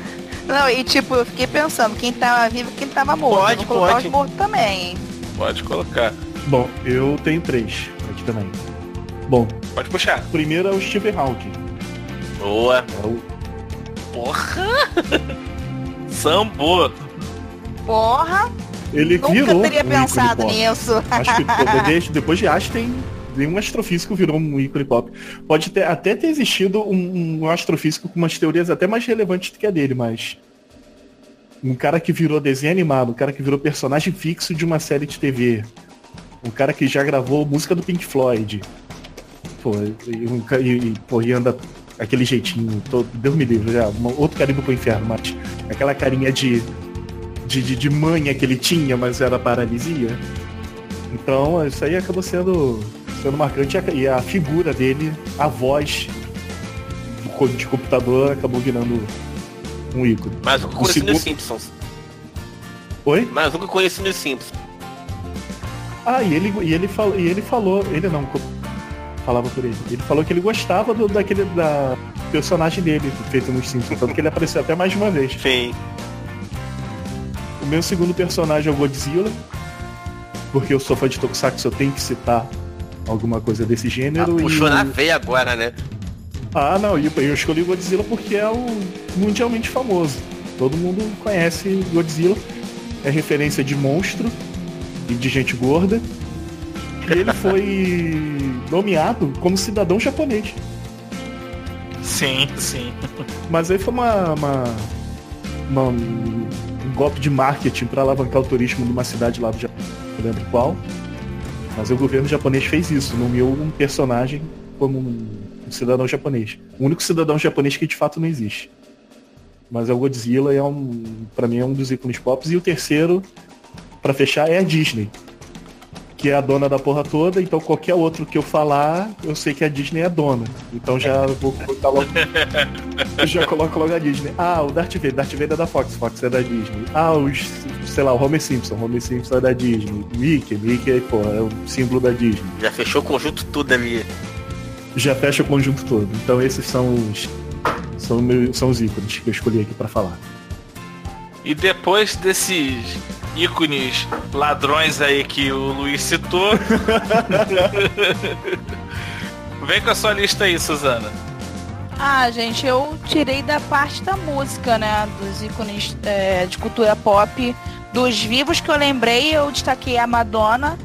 Não, e tipo, eu fiquei pensando, quem tava vivo e quem tava morto. Pode, Vou colocar pode. os mortos também, hein? Pode colocar. Bom, eu tenho três aqui também. Bom, Pode puxar. o primeiro é o Stephen Hawking. Boa. É o Porra! [laughs] Sambô. Porra, Ele nunca virou teria um pensado nisso. Acho que [laughs] depois de Einstein, nenhum astrofísico virou um ícone pop. Pode ter, até ter existido um, um astrofísico com umas teorias até mais relevantes do que a dele, mas um cara que virou desenho animado, um cara que virou personagem fixo de uma série de TV, um cara que já gravou música do Pink Floyd, pô, e, e, pô, e anda aquele jeitinho, Deus me livre, já, uma- outro carimbo pro inferno, mas aquela carinha de, de, de, de manha que ele tinha, mas era paralisia. Então, isso aí acabou sendo, sendo marcante e a- figura dele, a voz de computador acabou virando um ícone. Eu O conheci segundo- nos Simpsons. Oi? Que eu conheci nos Simpsons. Ah, e ele, e ele, falou, e ele falou, ele não, falava por ele. Ele falou que ele gostava do, daquele da personagem dele feito nos Simpsons, tanto que ele apareceu até mais de uma vez. Sim. O meu segundo personagem é o Godzilla, porque eu sou fã de Tokusatsu, eu tenho que citar alguma coisa desse Ah, gênero. puxou e na o- veia agora, né? Ah, não, e eu escolhi o Godzilla porque é o mundialmente famoso. Todo mundo conhece Godzilla. É referência de monstro e de gente gorda. E ele [laughs] foi nomeado como cidadão japonês. Sim, sim. Mas aí foi uma, uma- uma- um golpe de marketing para alavancar o turismo numa cidade lá do Japão. Não lembro qual. Mas o governo japonês fez isso, nomeou um personagem como um, cidadão japonês. O único cidadão japonês que de fato não existe. Mas é o Godzilla, é um, para mim é um dos ícones pop. E o terceiro, para fechar, é a Disney. Que é a dona da porra toda, então qualquer outro que eu falar, eu sei que a Disney é a dona. Então já vou colocar logo. Eu [laughs] já coloco logo a Disney. Ah, o Darth Vader. Darth Vader é da Fox. Fox é da Disney. Ah, os, sei lá, o Homer Simpson. Homer Simpson é da Disney. Mickey. Mickey, pô, é o símbolo da Disney. Já fechou o conjunto tudo ali. Já fecha o conjunto todo. Então esses são os, são, meus, são os ícones que eu escolhi aqui pra falar. E depois desses ícones ladrões aí que o Luiz citou. [laughs] Vem com a sua lista aí, Suzana. Ah, gente, eu tirei da parte da música, né? Dos ícones é, de cultura pop. Dos vivos que eu lembrei, eu destaquei a Madonna,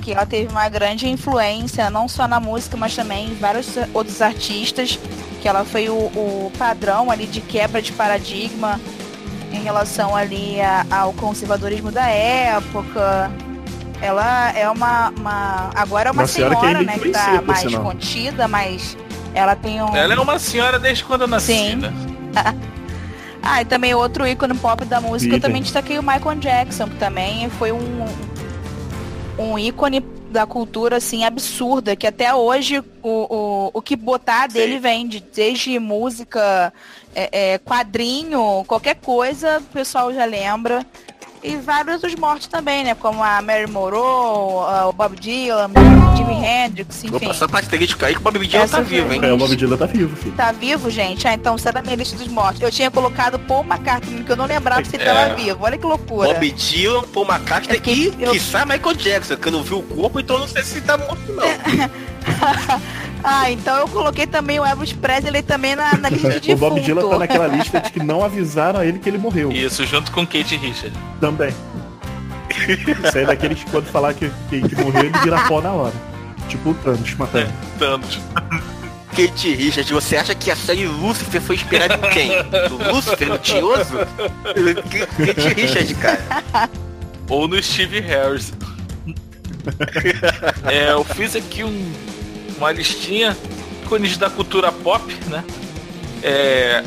que ela teve uma grande influência, não só na música, mas também em vários outros artistas, que ela foi o, o padrão ali de quebra de paradigma em relação ali a- ao conservadorismo da época. Ela é uma, uma- agora é uma, Uma senhora senhora, que ainda né, que tá mais sinal. contida, mas ela tem um Ela é uma senhora desde quando eu nasci, Sim. né? [laughs] Ah, e também outro ícone pop da música, eu Idem. também destaquei o Michael Jackson, que também foi um, um ícone da cultura, assim, absurda, que até hoje o, o, o que botar dele vende, desde música, é, é, quadrinho, qualquer coisa, o pessoal já lembra. E vários dos mortos também, né? Como a Mary Monroe, ah, o Bob Dylan, Jimi Hendrix, enfim. Vou passar pra asterisco aí que o Bob Dylan tá Essas vivo, hein? É, o Bob Dylan tá vivo, filho. Tá vivo, gente? Ah, então você é da minha lista dos mortos. Eu tinha colocado Paul McCartney, que eu não lembrava se ele É. tava vivo. Olha que loucura. Bob Dylan, Paul McCartney e, eu- quiçá, Michael Jackson, que eu não vi o corpo, então eu não sei se ele tá morto, não. [laughs] [laughs] ah, então eu coloquei também o Elvis Presley também na, na lista de [laughs] o Bob. Dylan tá naquela [laughs] lista de que não avisaram a ele que ele morreu. Isso, junto com Kate Richard. Também. Isso aí é daqueles que quando falar que, que, que morreu, ele vira pó na hora. Tipo o Thanos matando. Thanos. Kate Richard, você acha que a série Lucifer foi inspirada em quem? Do Lucifer, no Tinhoso? Kate Richard, cara. ou no Steve Harris. é, eu fiz aqui um, uma listinha ícones da cultura pop, né? É,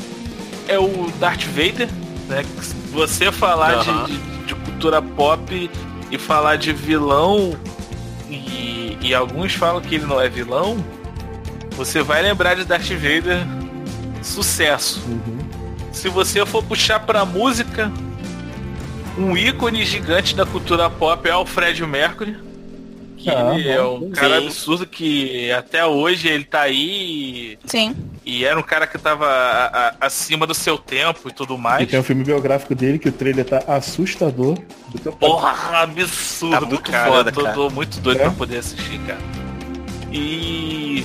é o Darth Vader, né? Você falar Aham. de, de- de cultura pop e falar de vilão e, e alguns falam que ele não é vilão, você vai lembrar de Darth Vader sucesso. Se você for puxar pra música, um ícone gigante da cultura pop é o Fred Mercury. Que Ah, ele é um cara Sim. absurdo que até hoje ele tá aí. Sim. E era um cara que tava a- a- acima do seu tempo e tudo E mais. tem um filme biográfico dele que o trailer tá assustador. Do teu Porra, absurdo, Tá muito cara. foda, Eu tô, cara. tô muito doido É? pra poder assistir, cara. E.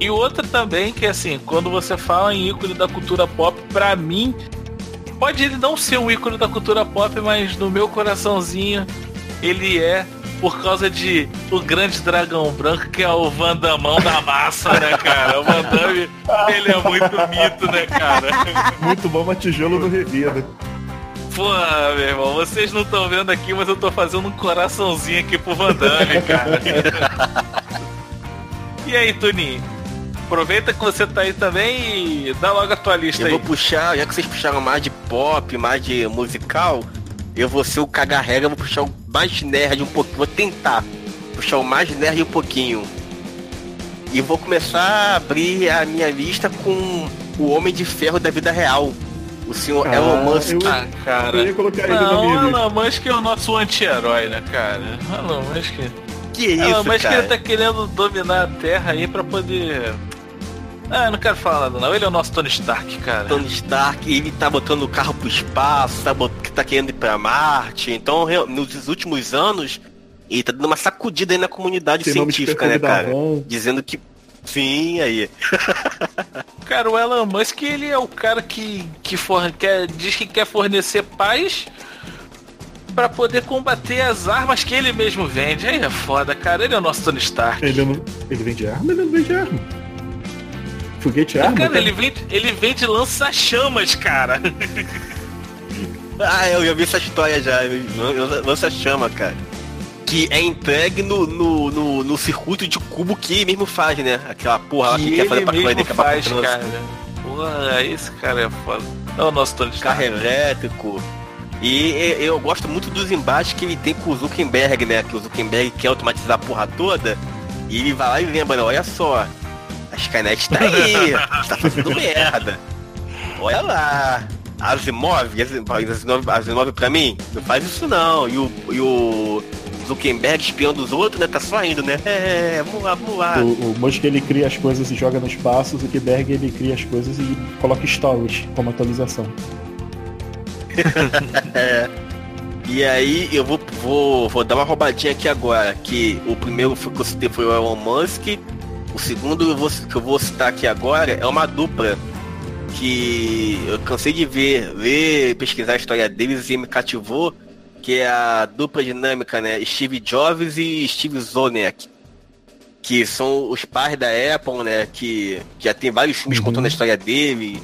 E outra também, que assim, quando você fala em ícone da cultura pop, pra mim, pode ele não ser um ícone da cultura pop, mas no meu coraçãozinho ele é por causa de o grande dragão branco, que é o Vandamão da massa, né, cara? O Van Damme, ele é muito mito, né, cara? Muito bom, mas tijolo no reviro. Pô, meu irmão, vocês não estão vendo aqui, mas eu tô fazendo um coraçãozinho aqui pro Van Damme, cara. e aí, Toninho? Aproveita que você tá aí também e dá logo a tua lista Eu aí. vou puxar, já que vocês puxaram mais de pop, mais de musical, eu vou ser o caga-regra, vou puxar o mais nerd um pouquinho. Vou tentar puxar o mais nerd um pouquinho. E vou começar a abrir a minha lista com o Homem de Ferro da vida real. O senhor Ah, Elon Musk. eu- Ah, cara. Eu ia colocar ele na Não, minha. Elon Musk é o nosso anti-herói, né, cara? Elon Musk. Que isso, Elon Musk cara? ele tá querendo dominar a Terra aí pra poder. Ah, eu não quero falar nada, não. Ele é o nosso Tony Stark, cara. Tony Stark, ele tá botando o carro pro espaço, tá, bot... tá querendo ir pra Marte. Então, nos últimos anos, ele tá dando uma sacudida aí na comunidade Tem científica, né, cara? Dizendo que. Sim, aí. [laughs] Cara, o Elon Musk, ele é o cara que, que for, quer, diz que quer fornecer paz pra poder combater as armas que ele mesmo vende. Aí é foda, cara. Ele é o nosso Tony Stark. Ele, não, ele vende arma? Ele não vende arma. Foguete arma? Cara, ele vende, ele vende lança-chamas, cara. Ah, eu já vi essa história já. Lança chama, cara. Que é entregue no, no, no, no circuito de cubo que ele mesmo faz, né? Aquela porra lá que, que quer fazer pra mesmo acabar faz, com o cara. Porra, esse cara é foda. É o nosso Tony Stark. carro elétrico. E e- eu gosto muito dos embates que ele tem com o Zuckerberg, né? Que o Zuckerberg quer automatizar a porra toda. E ele vai lá e lembra, né? olha só. A Skynet tá aí. [laughs] tá fazendo merda. Olha lá. Asimov, Asimov, Asimov, pra mim, não faz isso não. E o, e o Zuckerberg espiando os outros, né? Tá só indo, né? É, vamos lá, vamos lá. O, o Musk ele cria as coisas e joga no espaço, o Zuckerberg ele cria as coisas e coloca stories como atualização. [laughs] É. E aí eu vou, vou, vou dar uma roubadinha aqui agora, que o primeiro foi que eu citei foi o Elon Musk, o segundo eu vou- que eu vou citar aqui agora é uma dupla que eu cansei de ver, ver, pesquisar a história deles e me cativou, que é a dupla dinâmica, né? Steve Jobs e Steve Wozniak. Que são os pais da Apple, né? Que, já tem vários filmes contando a história dele.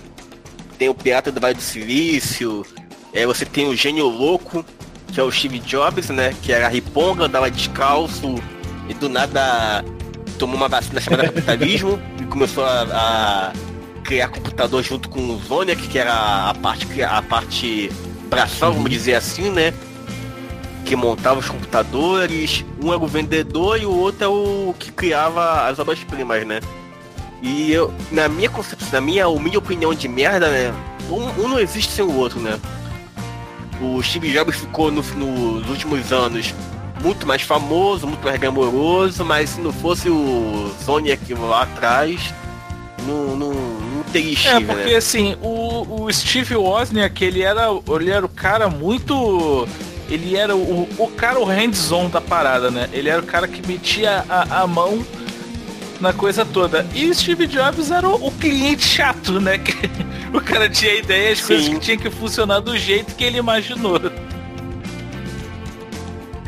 Tem o Pirata do Vale do Silício. É, você tem o Gênio Louco, que é o Steve Jobs, né? Que era riponga, andava descalço e do nada tomou uma vacina chamada capitalismo e começou a, a criar computador junto com o Zoniac, que era a parte, a parte braçal, vamos dizer assim, né? Que montava os computadores. Um era o vendedor e o outro é o que criava as obras-primas, né? E eu, na minha concepção, na minha humilde opinião de merda, né? Um, um não existe sem o outro, né? O Steve Jobs ficou no- nos últimos anos muito mais famoso, muito mais glamouroso, mas se não fosse o Zoniac lá atrás, não, não, não teria É, Steve, porque né? assim, o, o Steve Wozniak, ele era, ele era o cara muito. Ele era o, o cara, o hands-on da parada, né? Ele era o cara que metia a, a mão na coisa toda. E o Steve Jobs era o, o cliente chato, né? [laughs] Que o cara tinha ideia, as coisas que tinha que funcionar do jeito que ele imaginou.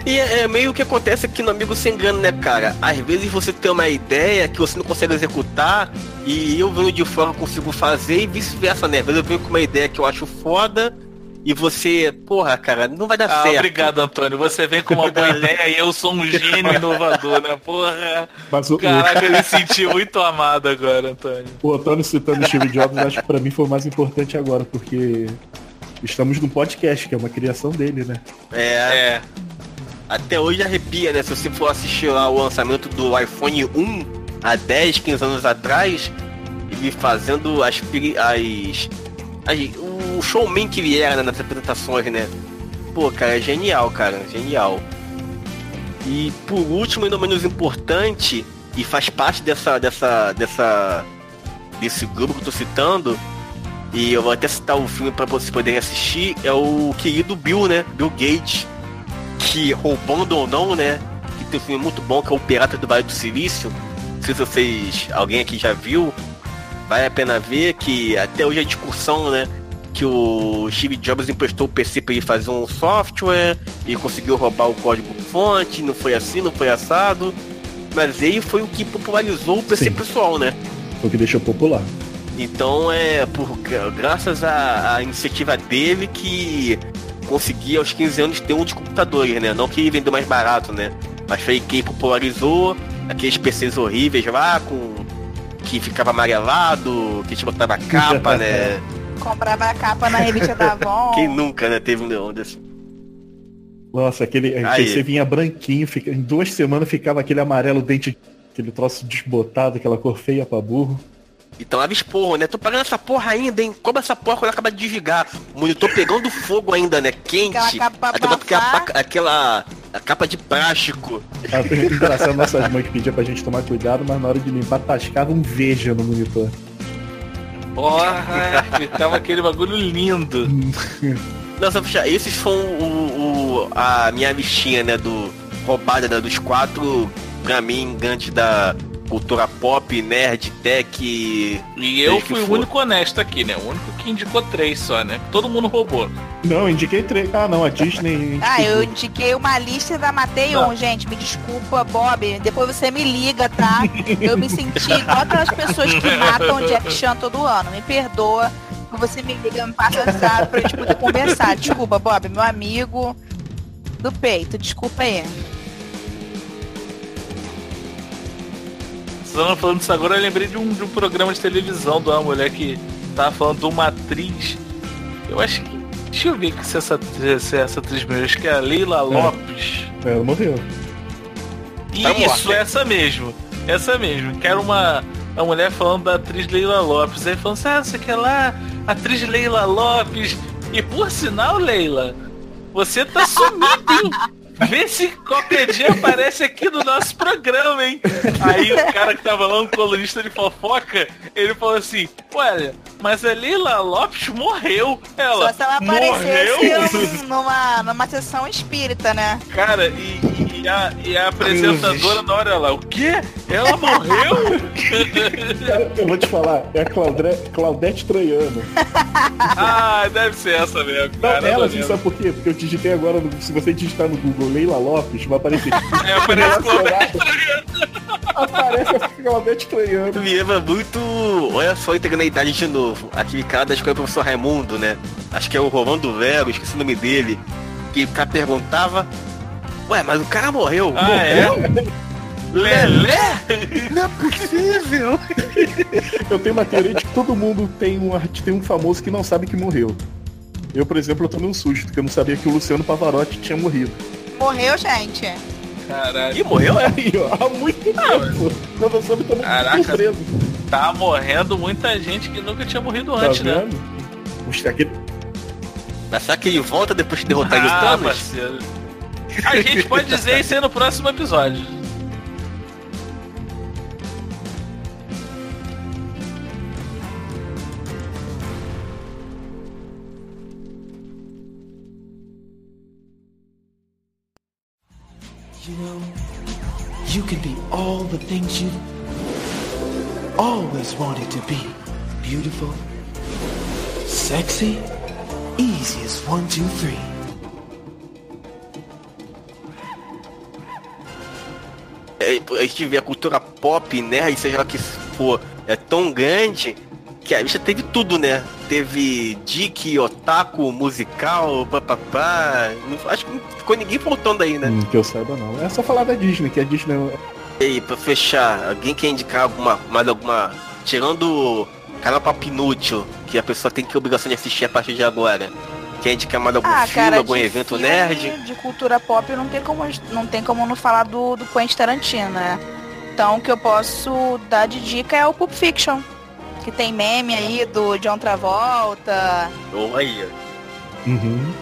E é, é meio que acontece aqui no Amigo Sem Engano, né, cara? Às vezes você tem uma ideia que você não consegue executar e eu venho de fora consigo fazer e vice-versa, né? Às vezes eu venho com uma ideia que eu acho foda e você, porra, cara, não vai dar Ah, certo. obrigado, Antônio. Você vem com uma boa [laughs] ideia e eu sou um gênio inovador, né? Porra. Mas o, Caraca, eu me senti muito amado agora, Antônio. o Antônio citando Steve Jobs, acho que pra mim foi o mais importante agora, porque estamos num podcast, que é uma criação dele, né? É. Até hoje arrepia, né? Se você for assistir lá o lançamento do iPhone 1 há 10, 15 anos atrás, ele fazendo as, as, as- o showman que ele era né, nas apresentações, né? Pô, cara, é genial, cara, genial. E por último, e não menos importante, e faz parte dessa, dessa, dessa, desse grupo que eu tô citando, e eu vou até citar o filme para vocês poderem assistir, é o querido Bill, né? Bill Gates, que roubando ou não, né? Que tem um filme muito bom que é o Pirata do Vale do Silício. Não sei se vocês, alguém aqui já viu, vale a pena ver que até hoje a discussão, né? Que o Steve Jobs emprestou o PC para ele fazer um software e conseguiu roubar o código fonte, não foi assim, não foi assado. Mas ele foi o que popularizou o PC Sim. pessoal, né? Foi o que deixou popular. Então é por gra- graças à, à iniciativa dele que consegui aos 15 anos ter um de computadores, né? Não que vendeu mais barato, né? Mas foi quem popularizou aqueles PCs horríveis lá, com que ficava amarelado, que te botava capa, né? [laughs] Comprava a capa na revista da Avon. [laughs] Quem nunca, né, teve um leão desse. Nossa, aquele Aí. PC vinha branquinho, fica, em duas semanas ficava aquele amarelo dente, aquele troço desbotado, aquela cor feia pra burro. Então ela esporro, né? Tô pagando essa porra ainda, hein? Como essa porra quando acaba de desligar? O monitor pegando fogo ainda, né? Quente. Aquela capa Aquela, aquela, a capa de plástico. Foi Engraçado, nossas mães que pediam pra gente tomar cuidado, mas na hora de limpar tascava um veja no monitor. Porra, ficava aquele bagulho lindo. Não, só fechar. Esses foram o, o- a minha listinha, né? Do roubada né, dos quatro, pra mim, antes da cultura pop, nerd, tech. E eu fui o for. único honesto aqui, né? O único que indicou três só, né? Todo mundo roubou. Não, indiquei três. Ah, não, a Disney. [laughs] Ah, eu indiquei uma lista da matei um, gente. Me desculpa, Bob. Depois você me liga, tá? Eu me senti igual aquelas pessoas que matam Jack Chan todo ano. Me perdoa. Você me liga, me passa o zap pra gente poder conversar. Desculpa, Bob, meu amigo do peito. Desculpa aí. Estavam falando isso agora, eu lembrei de um, de um programa de televisão de uma mulher que tava falando de uma atriz. Eu acho que. Deixa eu ver se essa, se essa atriz mesmo, acho que é a Leila Lopes. É, ela morreu. Tá Isso, morta. essa mesmo. Essa mesmo. Que era uma, uma mulher falando da atriz Leila Lopes. Aí falando assim, ah, você quer lá, atriz Leila Lopes. E por sinal, Leila, você tá sumida, hein? [laughs] Vê se qualquer dia aparece aqui no nosso programa, hein? Aí o cara que tava lá, um colunista de fofoca, ele falou assim, olha, mas a Leila Lopes morreu. Ela Só se ela morreu? aparecesse numa, numa sessão espírita, né? Cara, e, e a, e a apresentadora na hora lá, o quê? Ela morreu? Cara, [laughs] eu vou te falar, é a Claudre... Claudete Troiano. [laughs] ah, deve ser essa mesmo, Não, cara. ela, eu assim, lembro. sabe por quê? Porque eu digitei agora, no- se você digitar no Google Leila Lopes, vai aparecer. [laughs] É, aparece Relacionado. Aparece a Claudete Troiano. Me lembra muito. Olha só, entregando a idade de novo. Aquele cara da escola do professor Raimundo, né? Acho que é o Rolando Vero, esqueci o nome dele. Que o cara perguntava. Ué, mas o cara morreu. Ah, morreu? Lelé? Não é possível. Eu tenho uma teoria de que todo mundo tem um, tem um famoso que não sabe que morreu. Eu, por exemplo, eu tomei um susto, porque eu não sabia que o Luciano Pavarotti tinha morrido. Morreu, gente. Caralho. Ih, morreu? É? [laughs] Aí, ó, há muito tempo. Quando eu soube, também Caraca. surpreso. Tá morrendo muita gente que nunca tinha morrido Tá antes, né? vendo? Puxa, aquele... Mas será que ele volta depois de derrotar os Ah, Thanos? parceiro. A gente pode dizer isso aí no próximo episódio. You know, you can be all the things you always wanted to be. Beautiful, sexy, easy as one, two, three. A gente vê a cultura pop, né? E seja lá que for, é tão grande Que a bicha teve tudo, né? Teve Dick, Otaku, musical, papapá. Acho que não ficou ninguém faltando aí, né? Hum, que eu saiba não. É só falar da Disney, que a Disney E aí, pra fechar, alguém quer indicar alguma, mais alguma. Tirando o canal Papo Inútil, que a pessoa tem que ter obrigação de assistir a partir de agora. Quer indicar mais algum Ah, filme, cara, algum de evento filme nerd? De cultura pop não tem como não tem como não falar do, do Quentin Tarantino, né? Então o que eu posso dar de dica é o Pulp Fiction. Que tem meme aí do John Travolta. Ou aí, Uhum.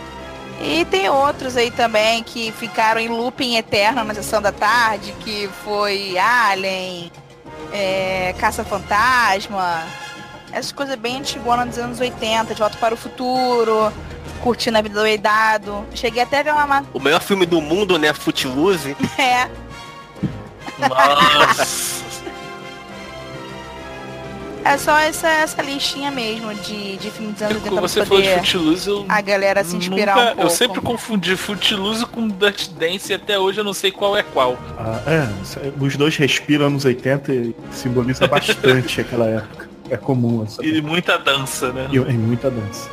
E tem outros aí também que ficaram em looping eterno na sessão da tarde, que foi Alien, é, Caça-Fantasma, essas coisas bem antiguonas dos anos 80, De Volta para o Futuro, Curtindo a Vida Doidado. Cheguei até a ver uma... O melhor filme do mundo, né? Footloose. [laughs] É, Nossa. é só essa, essa listinha mesmo de, de filmes dos anos 80 Quando pra você falou de Footloose, eu a galera se inspirar nunca, um pouco. Eu sempre confundi Footloose com Dutch Dance e até hoje eu não sei qual é qual. Ah, é, os dois respiram anos 80 e simboliza bastante [laughs] aquela época. É comum essa. E muita dança, né? E e muita dança.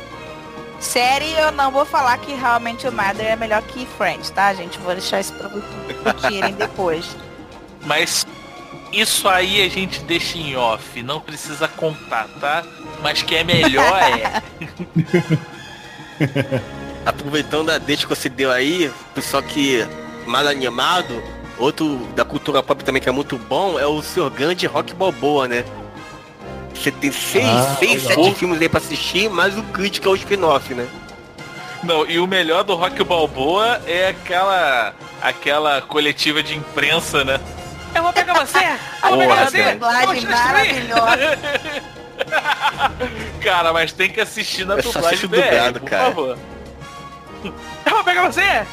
Série, eu não vou falar que realmente o Mother é melhor que Friends, tá, gente? Vou deixar isso pra discutirem [laughs] depois. Mas isso aí a gente deixa em off, não precisa contar, tá? Mas que é melhor é. [laughs] Aproveitando a deixa que você deu aí, pessoal que mal animado, outro da cultura pop também que é muito bom é o Sr. Gandhi Rock Balboa, né? Você tem seis, Ah, seis, sete filmes aí pra assistir, mais o crítico é o spin-off, né? Não, e o melhor do Rock Balboa é aquela aquela coletiva de imprensa, né? Eu vou pegar você! [laughs] Eu vou pegar você! cara. Dublagem maravilhosa. [laughs] Cara, mas tem que assistir na É dublagem BR, dublado, por cara. favor. Eu vou pegar você!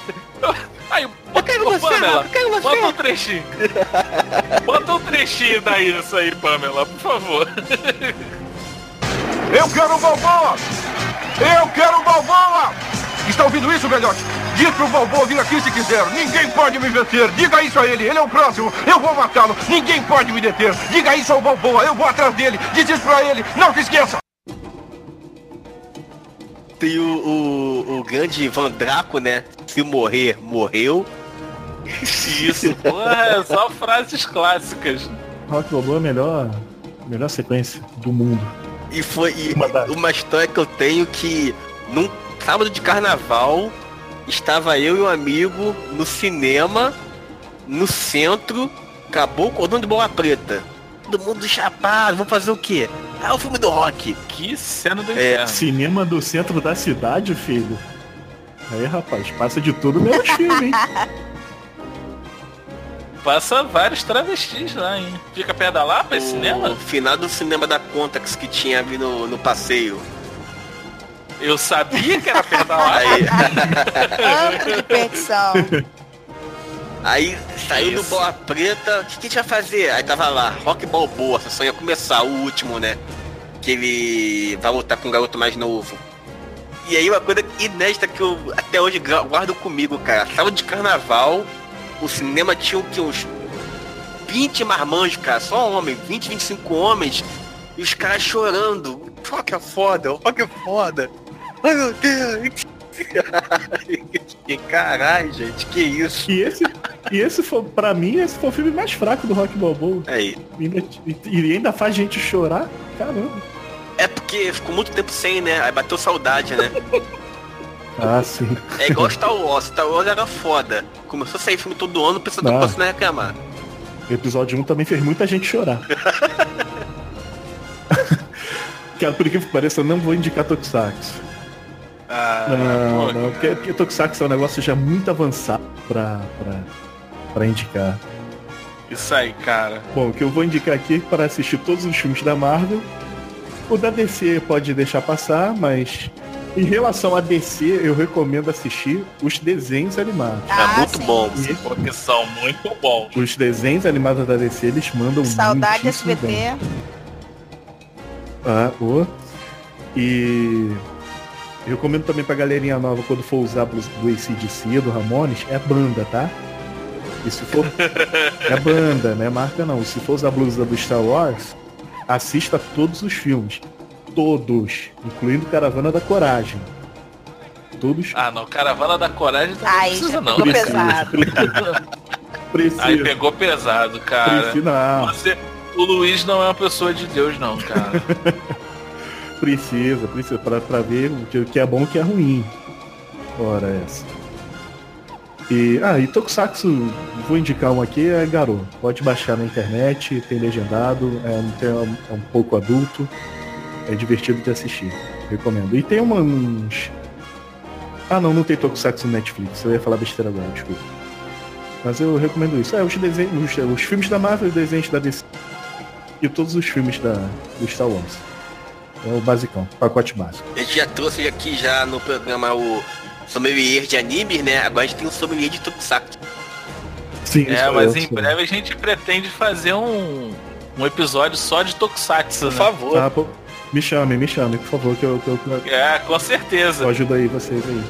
Aí, bota, quero você, Pamela, eu quero você. bota um trechinho. Bota um trechinho daí isso aí, Pamela, por favor. Eu quero o Balboa! Eu quero o Balboa! Está ouvindo isso, velhote? Diz pro Balboa vir aqui se quiser. Ninguém pode me vencer. Diga isso a ele. Ele é o próximo. Eu vou matá-lo. Ninguém pode me deter. Diga isso ao Balboa. Eu vou atrás dele. Diz isso pra ele. Não se esqueça. Tem o, o, o grande Van Draco, né? Se morrer, morreu. Isso, porra, é só frases clássicas. Rock Balboa é a melhor, melhor sequência do mundo. E foi e- uma história que eu tenho que num sábado de carnaval estava eu e um amigo no cinema, no centro, acabou o cordão de bola preta. Todo mundo chapado, vamos fazer o quê? Ah, o filme do rock. Que cena do É. inferno. Cinema do centro da cidade, filho. Aí, rapaz, passa de tudo menos filme, hein? [laughs] Passa vários travestis lá, hein? Fica perto da Lapa esse O cinema? final do cinema da Contax que tinha ali no, no passeio. Eu sabia que era perto da [laughs] Lapa. Aí. [laughs] aí saiu do bola preta, o que, que a gente vai fazer? Aí tava lá, Rock Balboa, sessão ia começar, o último, né? Que ele vai lutar com um garoto mais novo. E aí uma coisa inédita que eu até hoje guardo comigo, cara. Sábado de carnaval, o cinema tinha o que? Uns 20 marmanjos, cara, só homem, 20, 25 homens, e os caras chorando. Rock é foda, rock é foda. Ai meu Deus. Que Caralho, gente, que isso. E esse, e esse foi, pra mim, esse foi o filme mais fraco do Rock Balboa. Aí. E ainda, e ainda faz gente chorar. Caramba. É porque ficou muito tempo sem, né? Aí bateu saudade, né? [laughs] Ah, sim. É igual Star Wars. Star Wars era foda. Começou a sair filme todo ano, o pessoal tá Ah. começando a reclamar. O episódio 1 também fez muita gente chorar. [laughs] [laughs] que por incrível que pareça, eu não vou indicar Tokusatsu. Ah, Não, pô, não, porque, porque Tokusatsu é um negócio já muito avançado pra, pra, pra indicar. Isso aí, cara. Bom, o que eu vou indicar aqui para assistir todos os filmes da Marvel. O da DC pode deixar passar, mas em relação a DC, eu recomendo assistir os desenhos animados. é muito bom. E Porque são muito bons. os desenhos animados da DC, eles mandam Saudade SBT. bem. Ah, o. E eu recomendo também pra galerinha nova quando for usar a blusa do ACDC, do Ramones, é banda, tá? E se for. [laughs] é banda, não é marca não. Se for usar a blusa do Star Wars, assista todos os filmes. Todos, incluindo Caravana da Coragem. Todos. Ah, não, Caravana da Coragem Ai, não precisa não. ficou pesado. [laughs] Precisa. Aí pegou pesado, cara. Precisa, não. Você, o Luiz não é uma pessoa de Deus, não, cara. [laughs] Precisa, precisa, pra, pra ver o que, é bom e o que é ruim. Ora essa. E, ah, e Tokusatsu, vou indicar um aqui, é Garou. Pode baixar na internet, tem legendado, é é um pouco adulto, é divertido de assistir. Recomendo. E tem uma- uns. Ah não, não tem Tokusatsu no Netflix, eu ia falar besteira agora, desculpa. Mas eu recomendo isso. É, os desenhos, os, os filmes da Marvel, os desenhos da DC. E todos os filmes da, do Star Wars. É o basicão, pacote básico. A gente já trouxe aqui já no programa o sommelier de animes, né? Agora a gente tem o sommelier de Tokusatsu. Sim, É, mas eu, em eu. breve a gente pretende fazer um, um episódio só de Tokusatsu, Por né? favor. Tá, pô, me chame, me chame, por favor, que eu, que eu, que eu- É, com certeza. eu ajudo aí vocês aí.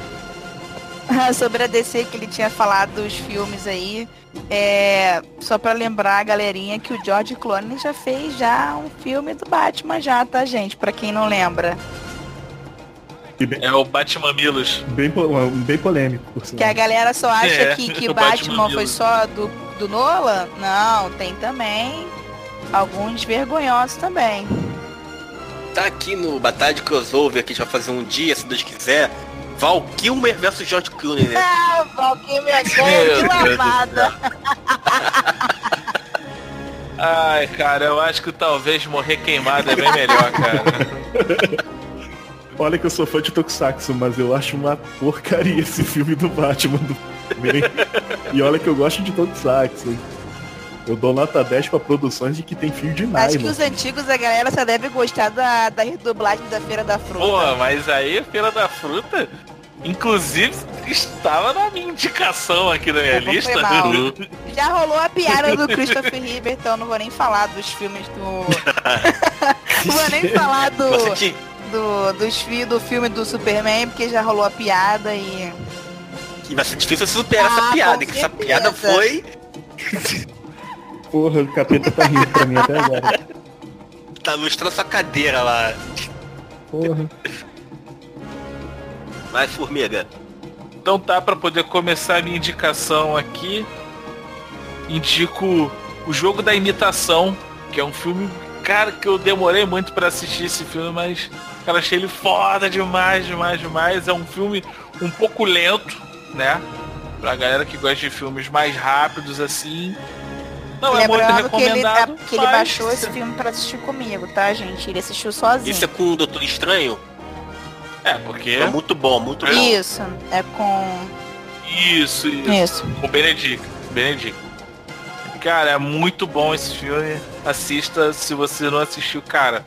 [laughs] Sobre a DC que ele tinha falado dos filmes aí, é, só pra lembrar a galerinha que o George Clooney já fez já um filme do Batman já, tá, gente? Pra quem não lembra. É o Batman Milos. Bem, bem polêmico, por Que a galera só acha É, que, que [laughs] o Batman, Batman foi só do, do Nolan. Não, tem também alguns vergonhosos também. Tá aqui no Batalha de Crossover, que a gente vai fazer um dia, se Deus quiser. Val Kilmer versus George Clooney, né? Ah, Valkyrie Meu grande Deus do lavada. [laughs] Ai, cara, eu acho que talvez morrer queimado é bem melhor, cara. Olha que eu sou fã de Tokusatsu, mas eu acho uma porcaria esse filme do Batman do. E olha que eu gosto de Tokusatsu. Eu dou nota 10 pra produções de que tem fio de Acho que nylon. os antigos a galera só deve gostar da, da redublagem da Feira da Fruta. Pô, mas aí a Feira da Fruta, inclusive, estava na minha indicação aqui na minha lista. [laughs] Já rolou a piada do Christopher Reeve, então não vou nem falar dos filmes do. [laughs] não vou nem falar do. Do, dos fi, do filme do Superman, porque já rolou a piada e. que vai ser difícil superar Ah, essa piada, que essa piada foi. [laughs] Porra, o capeta tá rindo pra mim até agora. Tá lustrando sua cadeira lá. Porra. Vai, formiga. Então tá, pra poder começar a minha indicação aqui, indico o Jogo da Imitação, que é um filme, cara, que eu demorei muito pra assistir esse filme, mas, cara, achei ele foda demais, demais, demais. É um filme um pouco lento, né? Pra galera que gosta de filmes mais rápidos, assim. Não é muito Lembrando que ele, recomendado, que ele mas- baixou esse filme pra assistir comigo, tá, gente? Ele assistiu sozinho. Isso é com o Doutor Estranho? É, porque... É muito bom, muito bom. Isso, é com. Isso, isso. Isso. Com o Benedict. Benedict. Cara, é muito bom esse filme. Assista se você não assistiu, cara.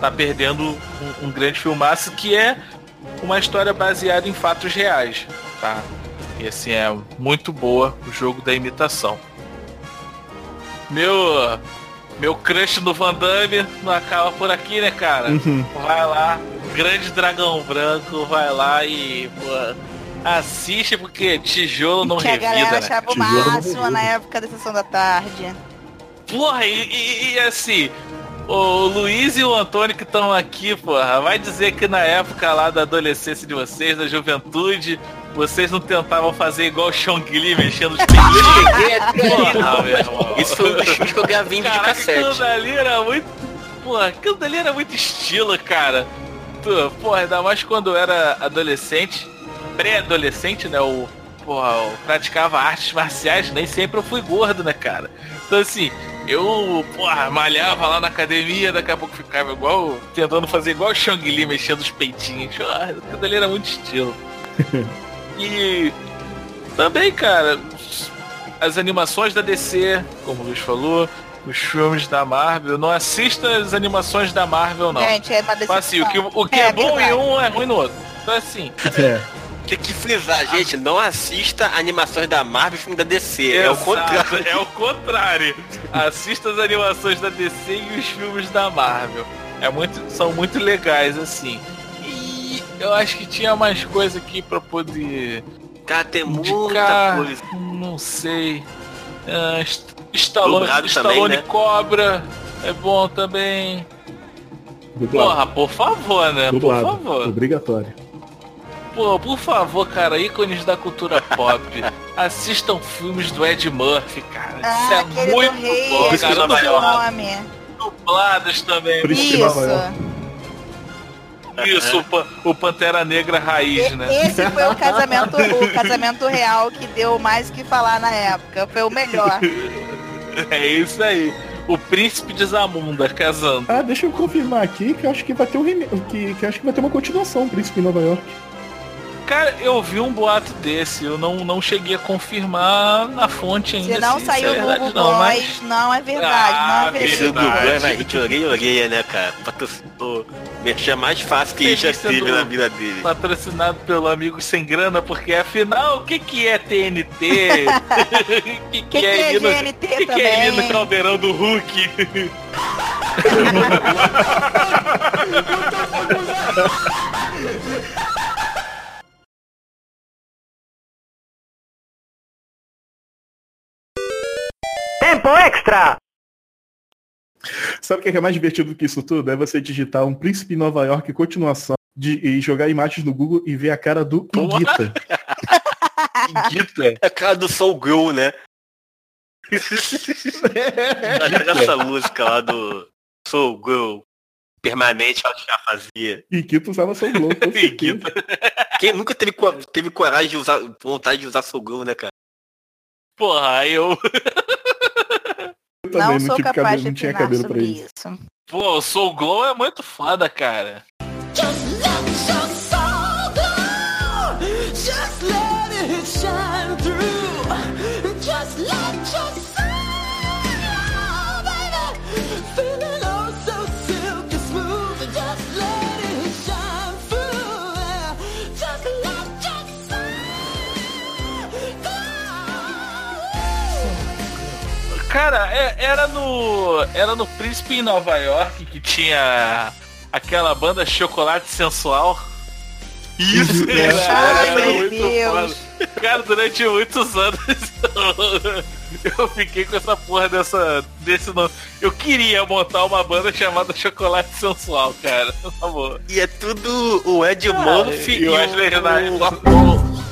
Tá perdendo um, um grande filmaço que é uma história baseada em fatos reais, tá? E assim, é muito boa o jogo da imitação. Meu. Meu crush no Van Damme não acaba por aqui, né, cara? Uhum. Vai lá, grande dragão branco, vai lá e, pô, assiste porque tijolo não que a revida, galera né? achava o Tijolo não máximo na época da sessão da tarde. Porra, e, e- e assim, o Luiz e o Antônio que estão aqui, porra, vai dizer que na época lá da adolescência de vocês, da juventude, vocês não tentavam fazer igual o Chong Li mexendo os peitos? Porra, meu irmão. Isso foi um dos filmes que eu gravei em Caraca, videocassete. aquilo dali era muito. Porra, aquilo dali era muito estilo, cara. Tu, porra, ainda mais quando eu era adolescente, pré-adolescente, né? O, porra, eu praticava artes marciais, nem sempre eu fui gordo, né, cara? Então assim, eu, porra, malhava lá na academia, daqui a pouco ficava igual, tentando fazer igual o Shang Li, mexendo os peitinhos. Ah, aquilo dali era muito estilo. [laughs] E também, cara, as animações da DC, como o Luiz falou, os filmes da Marvel, não assista as animações da Marvel, não. Gente, é uma Então, assim, o que, decepção. o que é, É bom verdade. em um é ruim no outro. Então assim, É. Tem que frisar, gente, não assista animações da Marvel e filme da DC. É o Exato, contrário. É o contrário. Assista as animações da DC e os filmes da Marvel. É muito, são muito legais, assim. Eu acho que tinha mais coisa aqui pra poder. Cara, tem muita coisa. Não sei. Ah, Est- Stallone, Stallone também, né? Cobra é bom também. Dublado. Porra, por favor, né? Dublado. Por favor. Obrigatório. Pô, por favor, cara, ícones da cultura pop. [laughs] assistam filmes do Ed Murphy, cara. Isso é muito do rei, bom, cara. nome. Dublados também. Príncipe Nova York. Isso, o, Pan- o Pantera Negra raiz, né? Esse foi o casamento, o casamento real que deu mais o que falar na época. Foi o melhor. [laughs] É isso aí. O príncipe de Zamunda casando. Ah, deixa eu confirmar aqui que eu acho que vai ter um que, que eu acho que vai ter uma continuação, Príncipe em Nova York. Cara, eu vi um boato desse, eu não, não cheguei a confirmar na fonte ainda. Se não se saiu é no verdade, Google não, Boys, mas... não é verdade, não Ah, é verdade. Esse do Google é Verdade. mais orelha orelha, né, cara? Patrocinou. Merchan mais fácil que já teve na vida dele. Patrocinado pelo amigo sem grana, porque afinal, o que que é TNT? [laughs] O que, que, que é, é ir no- GNT que que é no caldeirão do Hulk? [laughs] Tempo extra! Sabe o que é mais divertido do que isso tudo? É você digitar um Príncipe em Nova York continuação de, e jogar imagens no Google e ver a cara do Iguita. Iguita? É a cara do Soul Girl, né? Essa música lá do Soul Girl permanente ela já fazia. Iguita usava Soul com certeza. Quem nunca teve, teve coragem de usar, vontade de usar Soul Girl, né, cara? Porra, eu. Também não, Não sou tive capaz cabelo, de não tinha cabelo pra sobre isso. isso. Pô, o Soul Glow é muito foda, cara. Just Cara, é- era no. Era no Príncipe em Nova York que tinha aquela banda Chocolate Sensual. Isso, É. cara, Ai, era meu Deus. foda. Cara, durante muitos anos [laughs] eu fiquei com essa porra dessa. desse nome. Eu queria montar uma banda chamada Chocolate Sensual, cara. Por favor. E é tudo o Ed Murphy e o Wesley Snipes. o Apollo.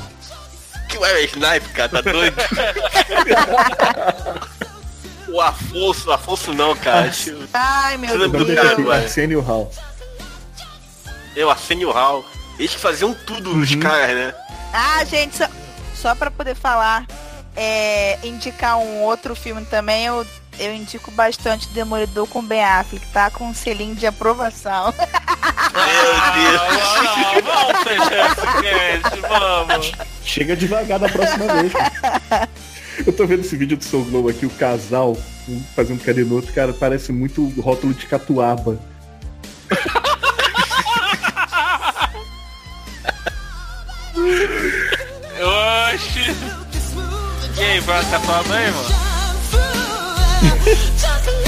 Que Wesley Snipes, cara, tá doido? [laughs] o Afonso, Afonso não, cara. [laughs] Ai, meu O do cara, é ué? Arsenio Hall. Eu, Arsenio Hall. Eles que faziam tudo Uhum. nos caras, né? Ah, gente, só, só pra poder falar, é, indicar um outro filme também, eu, eu indico bastante Demolidor com Ben Affleck, tá? Com um selinho de aprovação. [laughs] Meu Deus. vamos fechar esse cast, vamos. Chega devagar da próxima vez. [laughs] Eu tô vendo esse vídeo do Soul Glow aqui, o casal um fazendo carinho no outro, cara, parece muito rótulo de catuaba. Oxi. E aí, vai ficar tua mãe, mano? [laughs]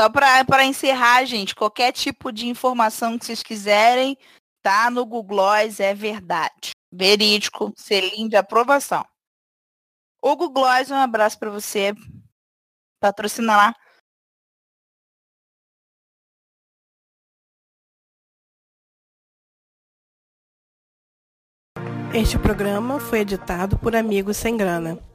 Só pra encerrar, gente, qualquer tipo de informação que vocês quiserem, tá no Google Gloss, é verdade. Verídico, selinho de aprovação. O Google Gloss, um abraço pra você. Patrocina lá. Este programa foi editado por Amigos Sem Grana.